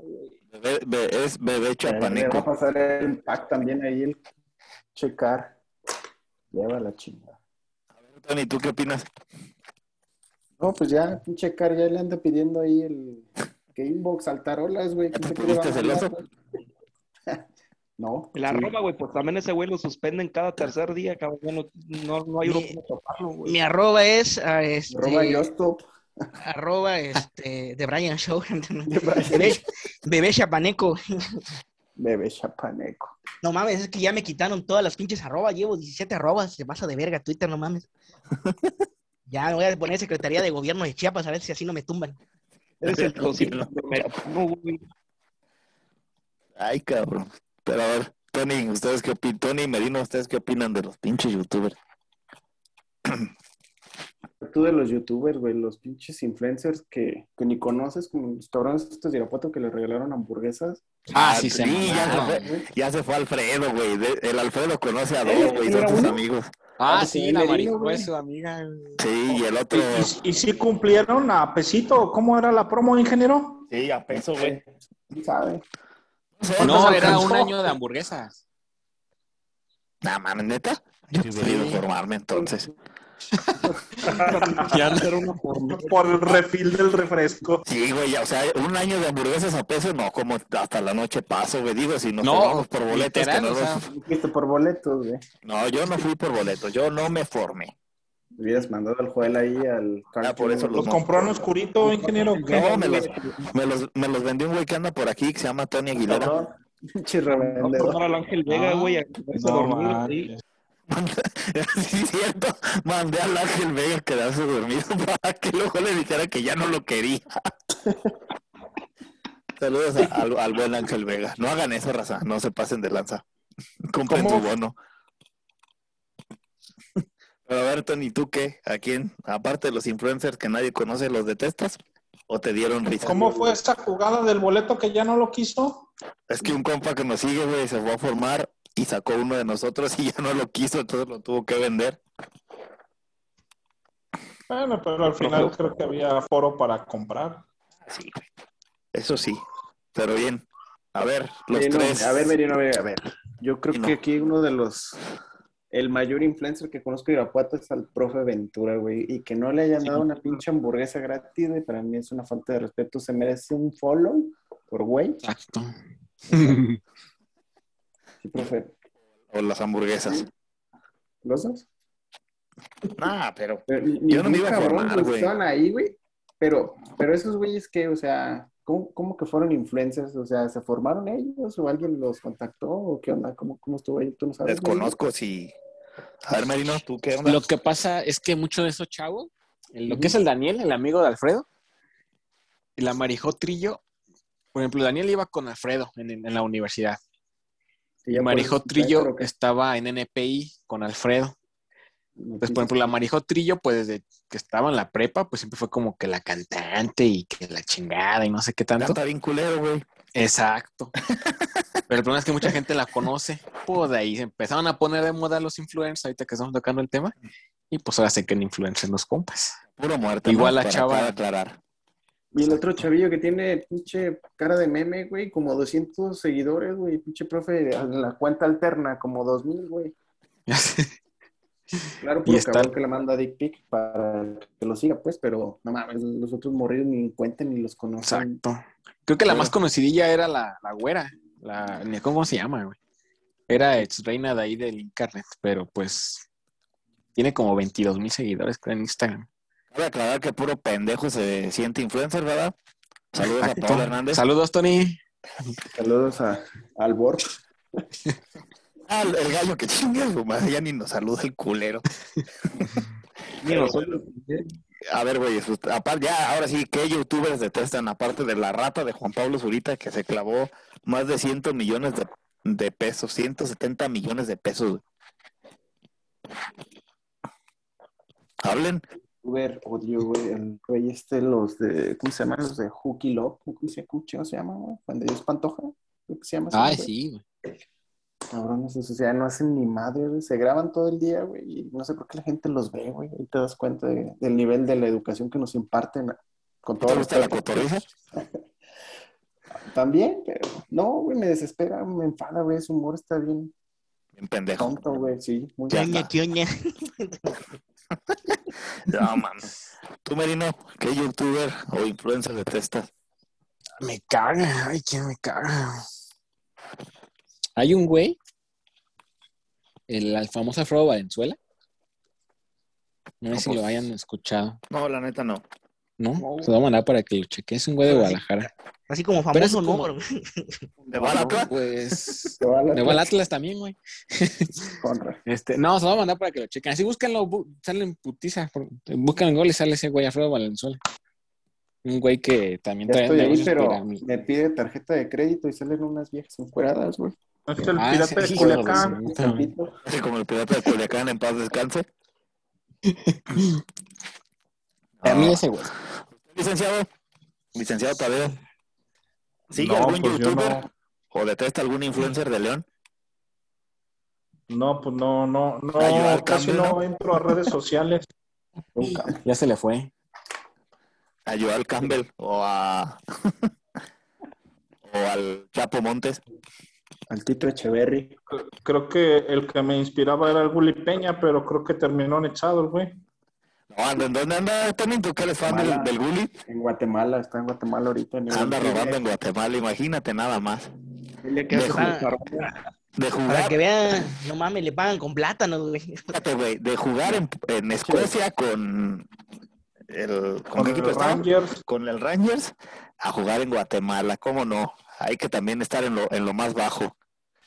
güey. Bebé- be- es bebé Le va a chapaneco. pasar el pack también ahí, el checar. Lleva la chingada. Tony, ¿tú qué opinas? No, pues ya, un checar ya le anda pidiendo ahí el que inbox saltarolas, güey. ¿Ya ¿quién te pusiste celoso? No. El arroba, güey, pues también ese güey lo suspenden cada tercer día, cabrón. No, no, no hay como toparlo, güey. Mi arroba es ah, este, Arroba Yostop. (laughs) arroba este, de Brian Show. (laughs) bebé, bebé chapaneco. Bebé chapaneco. No mames, es que ya me quitaron todas las pinches arrobas. Llevo 17 arrobas. Se pasa de verga Twitter, no mames. (laughs) Ya me voy a poner Secretaría de Gobierno de Chiapas a ver si así no me tumban. Eres el de güey. Ay, cabrón. Pero a ver, Tony, ¿ustedes qué opinan? Tony y Merino, ¿ustedes qué opinan de los pinches youtubers? (clears throat) Tú de los youtubers, güey, los pinches influencers que, que ni conoces, como los cabrones estos de Irapuato que le regalaron hamburguesas. Ah, sí, se sí, ya se, fue, ya se fue Alfredo, güey. El Alfredo conoce a dos, güey, son ¿era sus uno? amigos. Ah, Ah, sí, sí, la güey. fue su amiga. Sí, y el otro. ¿Y, y, y si cumplieron a pesito? ¿Cómo era la promo, ingeniero? Sí, a peso, güey. ¿Quién sabe? No, se era alcanzó. un año de hamburguesas. Nada mames, neta. Yo debería informarme entonces. (laughs) Ya Era una forma. Por el refil del refresco. Sí, güey, ya, o sea, un año de hamburguesas a peso, no, como hasta la noche paso, güey. Digo, si nos No, formamos por boletos, literal, que no, o sea, Fuiste por boletos, güey. no, yo no fui por boletos, yo no me formé. Hubieras mandado al Joel ahí al Ah, por eso ¿Los No. compró en oscurito, ingeniero? No, me los, me, los, me los vendió un güey que anda por aquí, que se llama Tony Aguilera. Revendedor. tomar al Ángel Vega, güey, a quedarse no sí. (laughs) sí, es cierto. Mandé al Ángel Vega a quedarse dormido (laughs) para que luego le dijera que ya no lo quería. (laughs) Saludos a- al, al buen Ángel Vega. No hagan eso, raza. No se pasen de lanza. Compren ¿Cómo? su bono. Pero a ver, Tony, ¿tú qué? ¿A quién? Aparte de los influencers que nadie conoce, ¿los detestas? ¿O te dieron risa? ¿Cómo fue esa jugada del boleto que ya no lo quiso? Es que un compa que nos sigue, güey, se fue a formar y sacó uno de nosotros y (laughs) ya no lo quiso, entonces lo tuvo que vender. Bueno, pero al final creo que había foro para comprar. Sí, güey. Eso sí. Pero bien. A ver, los Merino, tres. A ver, Merino, a ver, a ver. Yo creo que aquí uno de los. El mayor influencer que conozco de Irapuato es al profe Ventura, güey. Y que no le hayan dado una pinche hamburguesa gratis, güey, para mí es una falta de respeto. Se merece un follow por güey. Exacto. Sí, profe. O las hamburguesas. ¿Los dos? Nah, pero. Yo no me iba a formar, güey, güey. Estaban ahí, güey. Pero, pero esos güeyes que, o sea, ¿cómo, cómo que fueron influencers? O sea, ¿se formaron ellos o alguien los contactó o qué onda? ¿Cómo, cómo estuvo ahí? ¿Tú no sabes? Desconozco si. A ver, Merino, ¿tú qué onda? Lo que pasa es que muchos de esos chavos, el- lo que es el Daniel, el amigo de Alfredo, y la Marijó Trillo, por ejemplo, Daniel iba con Alfredo en, en la universidad. Sí, Marijó Trillo estaba en NPI con Alfredo. Pues, por ejemplo, la Marijó Trillo, pues desde que estaba en la prepa, pues siempre fue como que la cantante y que la chingada y no sé qué tanto. Canta bien culero, güey. Exacto. (laughs) Pero el problema es que mucha gente la conoce. Pues de ahí se empezaron a poner de moda los influencers, ahorita que estamos tocando el tema. Y pues ahora sé que en influencers los compas. Puro muerte. Igual ¿no? la chava- aclarar, aclarar. Y el otro chavillo que tiene pinche cara de meme, güey, como 200 seguidores, güey, pinche profe, en la cuenta alterna, como 2000, güey. (laughs) Claro, está- cabrón que le manda dick pic para que lo siga, pues, pero no mames, los otros morridos ni cuentan ni los conocen. Exacto. Creo que la Pero- más conocidilla era la, la güera. La, ni cómo se llama, güey. Era ex reina de ahí del internet, pero pues tiene como 22 mil seguidores creo, en Instagram. Cabe aclarar que puro pendejo se siente influencer, ¿verdad? Saludos a. Pablo Hernández. Saludos, Tony. Saludos a, al Borg. (laughs) Ah, el, gallo que chingue su madre, ya ni nos saluda el culero. (laughs) Pero bueno, a ver, güey, aparte, ya, ahora sí, ¿qué youtubers detestan? Aparte de la rata de Juan Pablo Zurita, que se clavó más de 100 millones de, de pesos, 170 millones de pesos. güey. Hablen. Uber odio, güey, el güey este, los de, ¿cómo se llaman? Los de Hooky Love, ¿cómo se, cómo se llama? güey? Cuando ellos pantoja, creo que se llama. así, Ay, güey. sí, güey. Cabrones, o sea, no hacen ni madre, güey. Se graban todo el día, güey. Y no sé por qué la gente los ve, güey. Ahí te das cuenta de- del nivel de la educación que nos imparten con ¿Te todo gusta la cotorriza? (laughs) También, pero no, güey, me desespera, me enfada, güey. Su humor está bien Bien pendejo. tonto, güey. Sí, muy está. ñoña. (laughs) No, mames. Tú, Merino, ¿qué youtuber o influencer detestas? Me caga. Ay, ¿quién me caga? Hay un güey, el, el famoso Alfredo Valenzuela. No sé si pues. lo hayan escuchado. No, la neta no. ¿No? No. Se lo voy a mandar para que lo cheque. Es un güey de Guadalajara. Así como famoso, ¿no? como- (laughs) ¿De Balacla? Pues. Se va a la- Me va al Atlas también, güey. (laughs) Este, no, se lo voy a mandar para que lo chequen. Así búsquenlo, bu- sale en putiza. por- Buscan en gol y sale ese güey Alfredo Valenzuela. Un güey que también Ya trae estoy ahí, pero me pide tarjeta de crédito y salen unas viejas encueradas, güey. Es el Ah, pirata sí, de Culiacán. como el pirata de Culiacán en paz descanse. (laughs) A mí ese güey. Licenciado, licenciado Tadeo, ¿sigue No, algún pues yo youtuber no. o detesta algún influencer de León? No, pues no, no, no, casi cambio, no ¿no? entro a redes sociales. Nunca. Ya se le fue. ¿A Joel Campbell o a (laughs) o al Chapo Montes? Al Tito Echeverry. Creo que el que me inspiraba era el Gulli Peña, pero creo que terminó echado el güey. No, anda, ¿en dónde anda Tony? ¿Tú que eres fan del, del Gulli? En Guatemala, está en Guatemala ahorita. En el- Anda robando en Guatemala, imagínate nada más. Dile que De jugar. Para que vean, no mames, le pagan con plátanos, güey. fíjate, güey, de jugar en, en Escocia con el, ¿con el estaba? Rangers. Con el Rangers a jugar en Guatemala, ¿cómo no? Hay que también estar en lo, en lo más bajo.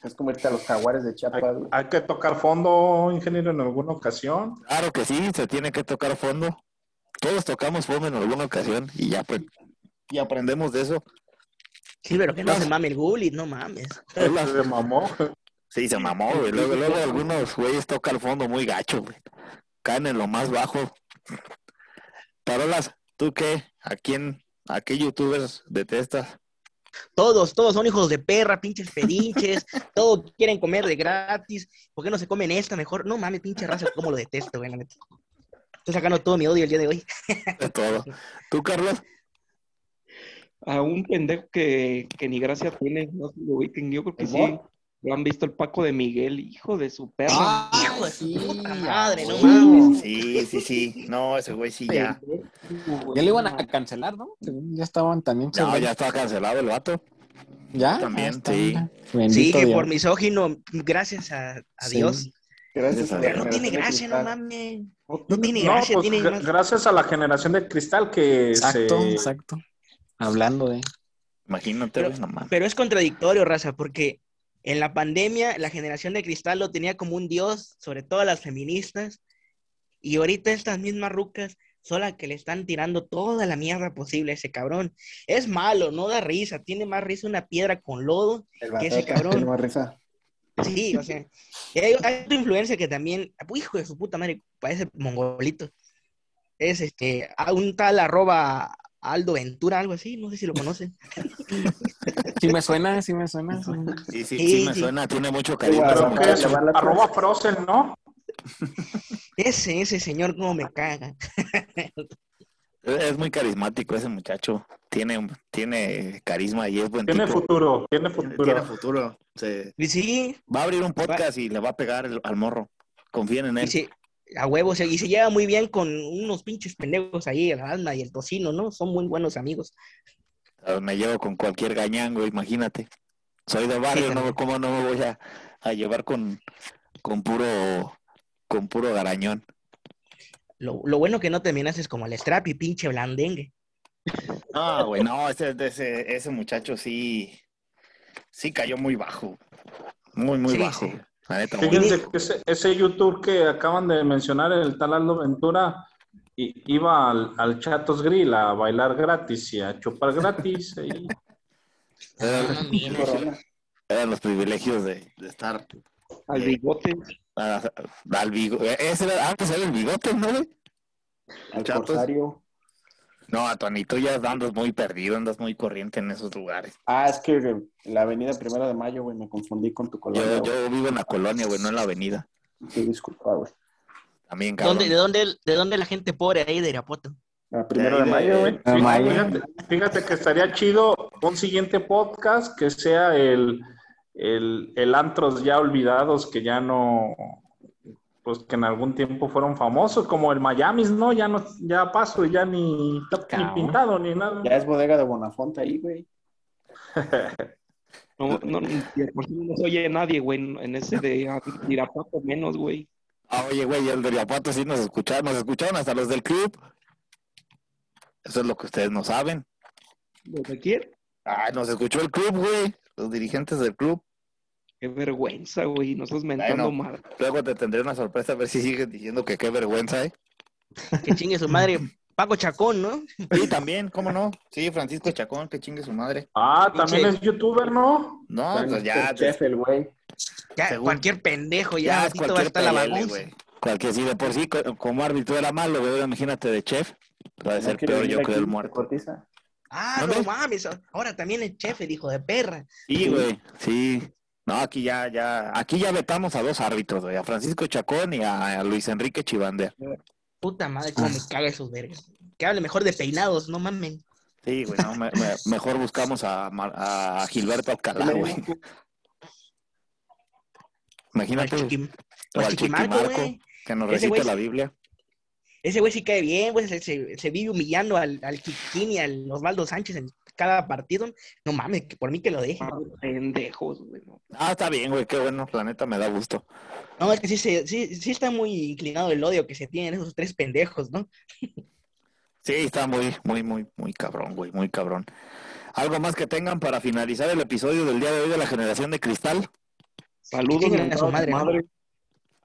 Es como irte a los jaguares de Hay, Chiapas, hay que tocar fondo, ingeniero, en alguna ocasión. Claro que sí, se tiene que tocar fondo. Todos tocamos fondo en alguna ocasión y ya pues, y aprendemos de eso. Sí, pero que no se mame el Gullit, no mames. Se mamó. Sí, se mamó, güey. Luego, luego algunos güeyes tocan el fondo muy gacho, güey. Caen en lo más bajo. Parolas, ¿tú qué? ¿A quién, a qué youtubers detestas? Todos, todos son hijos de perra, pinches pedinches, (laughs) todos quieren comer de gratis. ¿Por qué no se comen esta mejor? No mames, pinche raza, cómo lo detesto, güey, la neta. Estoy sacando todo mi odio el día de hoy. De todo. ¿Tú, Carlos? A un pendejo que, que ni gracia tiene, no sé, lo ubiquen, yo creo que ¿El sí. Bot? Lo han visto el Paco de Miguel, hijo de su perra. Ah, Hijo de sí, puta madre, no mames. Sí, sí, sí. No, ese güey sí ya. Ya le iban a cancelar, ¿no? Ya estaban también. No, ya estaba cancelado el vato. ¿Ya? También, Ah, sí. Sí, que Dios. por misógino, gracias a, a Sí. Dios. Gracias a la Pero no tiene gracia, no mames. No tiene No, gracia, pues, tiene gra- más- gracias a la generación de cristal que Exacto, se... exacto. Hablando de. Imagínate, Pero- no mames. Pero es contradictorio, raza, porque en la pandemia la generación de cristal lo tenía como un dios, sobre todo las feministas, y ahorita estas mismas rucas son las que le están tirando toda la mierda posible a ese cabrón. Es malo, no da risa, tiene más risa una piedra con lodo. El Que ese cabrón. tiene más risa. Sí, o sea, hay, hay otro influencer que también, hijo de su puta madre, parece mongolito. Es este, a un tal arroba Aldo Ventura, algo así, no sé si lo conocen. (laughs) Sí me suena, sí me suena. sí. Sí, sí, Sí, sí, me suena. Tiene mucho la arroba Frozen, ¿no? Ese, ese señor, cómo me caga. Es muy carismático ese muchacho. Tiene, tiene carisma y es buen Tiene tipo. futuro, tiene Tiene- futuro. Tiene futuro. Sí, Va a abrir un podcast y le va a pegar el- al morro. Confíen en y él. A huevos, y se lleva muy bien con unos pinches pendejos ahí, el alma y el tocino, ¿no? Son muy buenos amigos. Me llevo con cualquier gañango, imagínate. Soy de barrio, Sí, no. ¿cómo no me voy a, a llevar con, con puro con puro garañón? Lo, lo bueno que no terminaste es como el Strapi, pinche blandengue. Ah, güey, no, ese, ese, ese muchacho sí, sí cayó muy bajo. Muy, muy Sí, bajo. sí. Neta, Fíjense que ese, ese youtuber que acaban de mencionar, el tal Aldo Ventura, iba al, al Chatos Grill a bailar gratis y a chupar gratis. (laughs) y- eran los privilegios de, de estar Al Eh, bigote. al bigote. Ese era, antes era el bigote, ¿no? Al Chatos. corsario. No, Antonito, ya andas muy perdido, andas muy corriente en esos lugares. Ah, es que la avenida Primera de Mayo, güey, me confundí con tu colonia. Yo, güey. yo vivo en la colonia, güey, no en la avenida. Sí, disculpa, güey. También, cabrón. ¿Dónde, de, dónde, ¿De dónde la gente pobre ahí de Irapuato? La Primera De Mayo, güey. Mayo. Fíjate, fíjate que estaría chido un siguiente podcast que sea el, el, el antros ya olvidados que ya no, pues que en algún tiempo fueron famosos, como el Miami, ¿no? Ya no, ya paso, ya ni, pintado ni nada. Ya es bodega de Bonafonte ahí, güey. (laughs) No, no, por si no se oye nadie, güey, en en ese de Irapuato menos, güey. Ah, oye, güey, el de Irapuato sí nos escucharon, nos escucharon hasta los del club. Eso es lo que ustedes no saben. ¿De quién? Ah, nos escuchó el club, güey, los dirigentes del club. Qué vergüenza, güey. Nosotros mentando Bueno. mal. Luego te tendré una sorpresa a ver si sigues diciendo que qué vergüenza, ¿eh? Que chingue su madre, Paco Chacón, ¿no? Sí, también, ¿cómo no? Sí, Francisco Chacón, que chingue su madre. Ah, también es youtuber, ¿no? No, pues ya, el chef, el güey. Ya, Según- cualquier pendejo, ya, ya es ratito va a cualquier estar la bagunza. güey. Cualquier, si de por sí co- como árbitro era malo, güey, imagínate de chef. Va a No ser peor yo que el muerto. Ah, ¿Dónde? no mames, ahora también el chef, el hijo de perra. Sí, güey, sí. No, aquí ya, ya, aquí ya vetamos a dos árbitros, güey, a Francisco Chacón y a, a Luis Enrique Chivander. Puta madre, cómo me caga esos vergas. Que hable mejor de peinados, no mamen. Sí, güey, no, me- me- mejor buscamos a, a Gilberto Alcalá, güey. Al Imagínate, chiqui- o o al al chiquimarco, que nos güey la Biblia. Ese güey sí cae bien, güey. Se, se- se vive humillando al, al Chiquín y al Osvaldo Sánchez en cada partido. No mames, que por mí que lo deje. Ah, Pendejos, güey. Ah, está bien, güey, qué bueno, la neta me da gusto. No, es que sí, se- sí, sí está muy inclinado el odio que se tienen esos tres pendejos, ¿no? Sí, está muy, muy, muy, muy cabrón, güey, muy cabrón. ¿Algo más que tengan para finalizar el episodio del día de hoy de la generación de cristal? Saludos, a su madre, ¿no?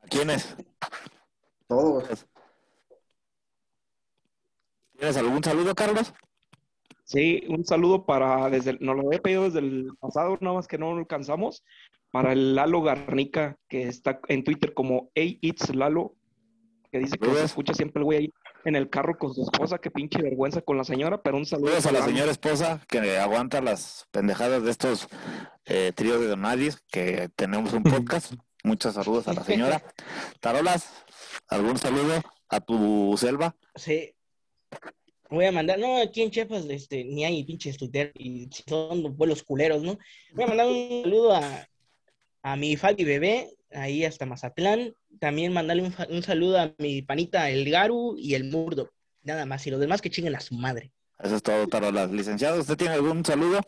¿A quiénes? Todos. ¿Tienes algún saludo, Carlos? Sí, un saludo para, desde, el- nos lo había pedido desde el pasado, nada más que no lo alcanzamos, para el Lalo Garnica, que está en Twitter como Hey It's Lalo, que dice que Saludos. escucha siempre el güey ahí en el carro con su esposa, que pinche vergüenza con la señora, pero un saludo Saludos a la Lalo. señora esposa que aguanta las pendejadas de estos eh, tríos de donadies que tenemos un (laughs) podcast. Muchos saludos a la señora. (laughs) Tarolas, ¿algún saludo a tu selva? Sí. Voy a mandar, no, aquí en Chiapas este, ni hay pinches Twitter y son vuelos culeros, ¿no? Voy a mandar un saludo a, a mi Fabi Bebé, ahí hasta Mazatlán. También mandarle un, un saludo a mi panita El Garu y el Murdo. Nada más, y los demás que chinguen a su madre. Eso es todo, Tarolas. Licenciado, ¿usted tiene algún saludo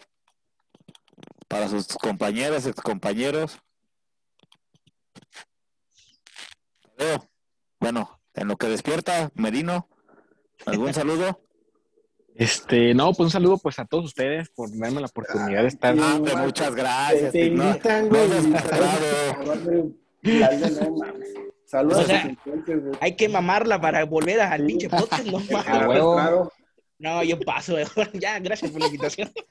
para sus compañeros, excompañeros? Bueno, en lo que despierta, Merino, ¿algún (laughs) saludo? Este, no, pues un saludo pues a todos ustedes por darme la oportunidad de estar. Ah, muchas gracias. Te invitan, güey. Saludos O sea, güey. Hay que mamarla para volver al pinche podcast, no (laughs) mames. A huevo. Claro. No, yo paso, mejor. (laughs) ya, gracias por la invitación. (laughs)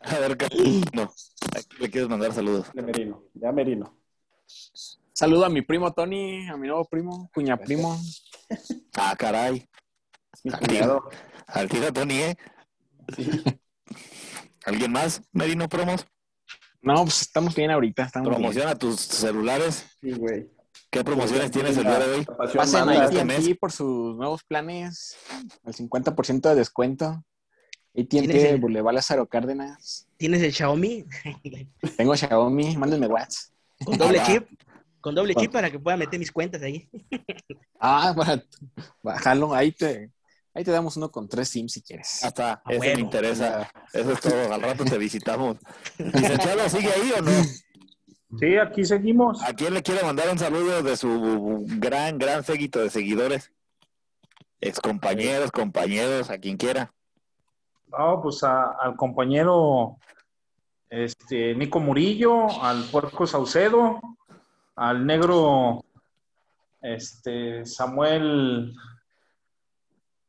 A ver, ¿qué- no, ¿a quién le quieres mandar saludos? De Merino, ya Merino. Saludo a mi primo Tony, a mi nuevo primo, cuña primo. Ah, caray. Al tío, al Tony, ¿eh? (laughs) ¿Alguien más, Merino Promos? No, pues estamos bien ahorita, estamos bien. Promociona tus celulares. Sí, güey. ¿Qué promociones tienes el día de hoy? Pasen a este mes. Por sus nuevos planes, al 50% de descuento. ¿Tienes AT&T el- Boulevard Lázaro Cárdenas. ¿Tienes el Xiaomi? (laughs) Tengo Xiaomi, mándenme WhatsApp. Con doble chip. Con doble chip para que pueda meter mis cuentas ahí. (laughs) Ah, para- bájalo, ahí te, ahí te damos uno con tres SIM si quieres. Hasta, A eso me interesa. Eso es todo. Al rato te visitamos. ¿Licenciado sigue ahí o no? (laughs) Sí, aquí seguimos. ¿A quién le quiere mandar un saludo de su gran, gran séquito de seguidores? Excompañeros, compañeros, a quien quiera. No, pues a- al compañero este, Nico Murillo, al Puerco Saucedo, al negro este, Samuel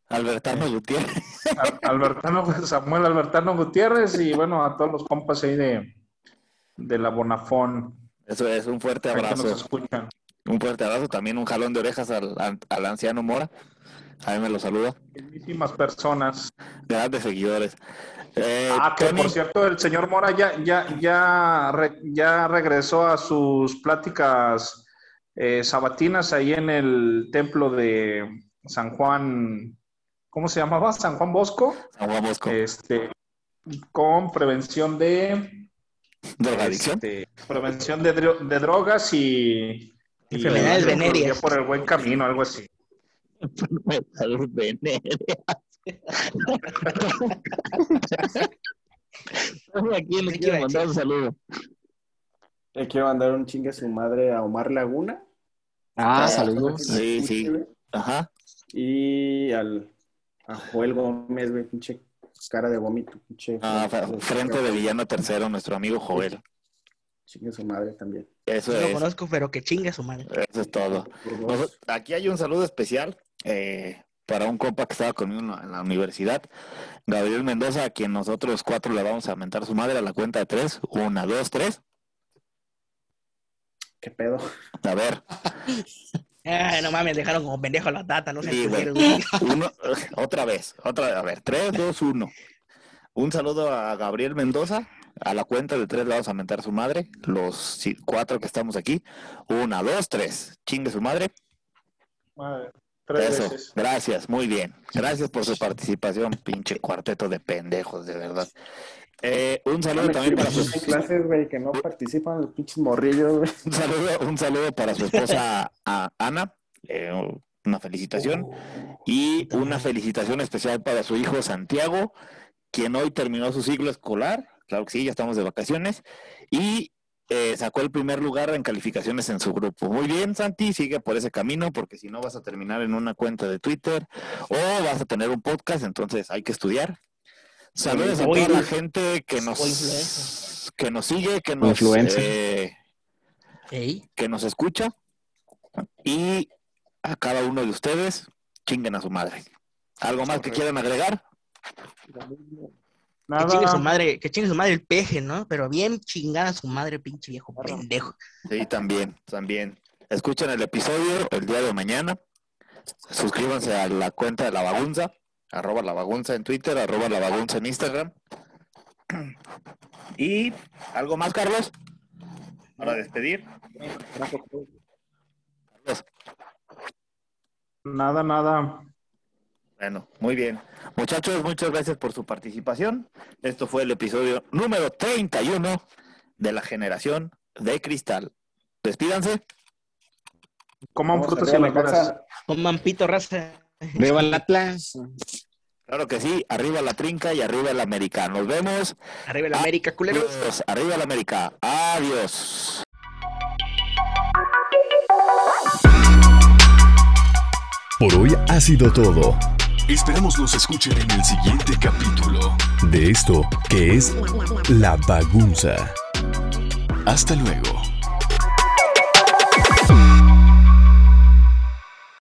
Albertano Gutiérrez. Al- Albertano, (laughs) Samuel Albertano Gutiérrez y bueno, a todos los compas ahí de, de la Bonafón Eso es, un fuerte ahí que nos abrazo. escuchan. Un fuerte abrazo. También un jalón de orejas al, al- al anciano Mora. A mí me lo saluda. Muchísimas personas. Grandes seguidores. Eh, Ah, que Tony, por cierto, el señor Mora ya, ya, ya, re- ya regresó a sus pláticas eh, sabatinas ahí en el templo de San Juan, ¿cómo se llamaba? San Juan Bosco, San Juan Bosco. este, con prevención de ¿Drogadicción? este, prevención de, dro- de drogas y, y Enfermedades venéreas. por el buen camino, algo así. Salud venérea. ¿A quién le ¿Qué quiere iba a mandar un saludo? Le quiero mandar un chingue a su madre a Omar Laguna. Ah, Ah, saludos. Sí, sí. Ajá. Y al a Joel Gómez, güey, pinche cara de vómito, pinche. Ah, frente de villano tercero, nuestro amigo Joel. Chingue su madre también. Eso No lo conozco, pero que chingue a su madre. Eso es todo. Nos- aquí hay un saludo especial eh, para un compa que estaba conmigo en la, en la universidad, Gabriel Mendoza, a quien nosotros cuatro le vamos a mentar su madre a la cuenta de tres. Una, dos, tres. ¿Qué pedo? A ver, (laughs) Ay, no mames, dejaron como pendejo a la data, no sé Sí, (laughs) uno, (laughs) otra vez, otra vez. A ver, tres, dos, uno. Un saludo a Gabriel Mendoza. A la cuenta de tres le vamos a mentar su madre. Los cuatro que estamos aquí. Una, dos, tres. Chingue su madre. Madre, tres Eso, veces. gracias, muy bien. Gracias por su participación, pinche cuarteto de pendejos, de verdad. Eh, un saludo también para su, Hay clases, güey, que no participan los pinches morrillos, güey. un saludo, un saludo para su esposa a Ana, eh, una felicitación y una felicitación especial para su hijo Santiago, quien hoy terminó su ciclo escolar, claro que sí, ya estamos de vacaciones y eh, sacó el primer lugar en calificaciones en su grupo. Muy bien, Santi, sigue por ese camino porque si no vas a terminar en una cuenta de Twitter o vas a tener un podcast, entonces hay que estudiar. Saludos a toda la gente que nos que nos sigue, que nos eh, que nos escucha y a cada uno de ustedes chinguen a su madre. ¿Algo más que quieran agregar? Que chingue su madre, que chingue su madre el peje, ¿no? Pero bien chingada su madre, pinche viejo pendejo. Sí, también, también. Escuchen el episodio el día de mañana. Suscríbanse a la cuenta de la bagunza, arroba la bagunza en Twitter, arroba la bagunza en Instagram. Y algo más, Carlos, para despedir. Carlos. Nada, nada. Bueno, muy bien. Muchachos, muchas gracias por su participación. Esto fue el episodio número 31 de la generación de cristal. Despídanse. Coman frutas y. Con mampito raza. Viva el Atlas. Claro que sí, arriba la trinca y arriba el América. Nos vemos. Arriba la América, culeros. Arriba el América. Adiós. Por hoy ha sido todo. Esperamos nos escuchen en el siguiente capítulo de esto que es La Bagunza. Hasta luego.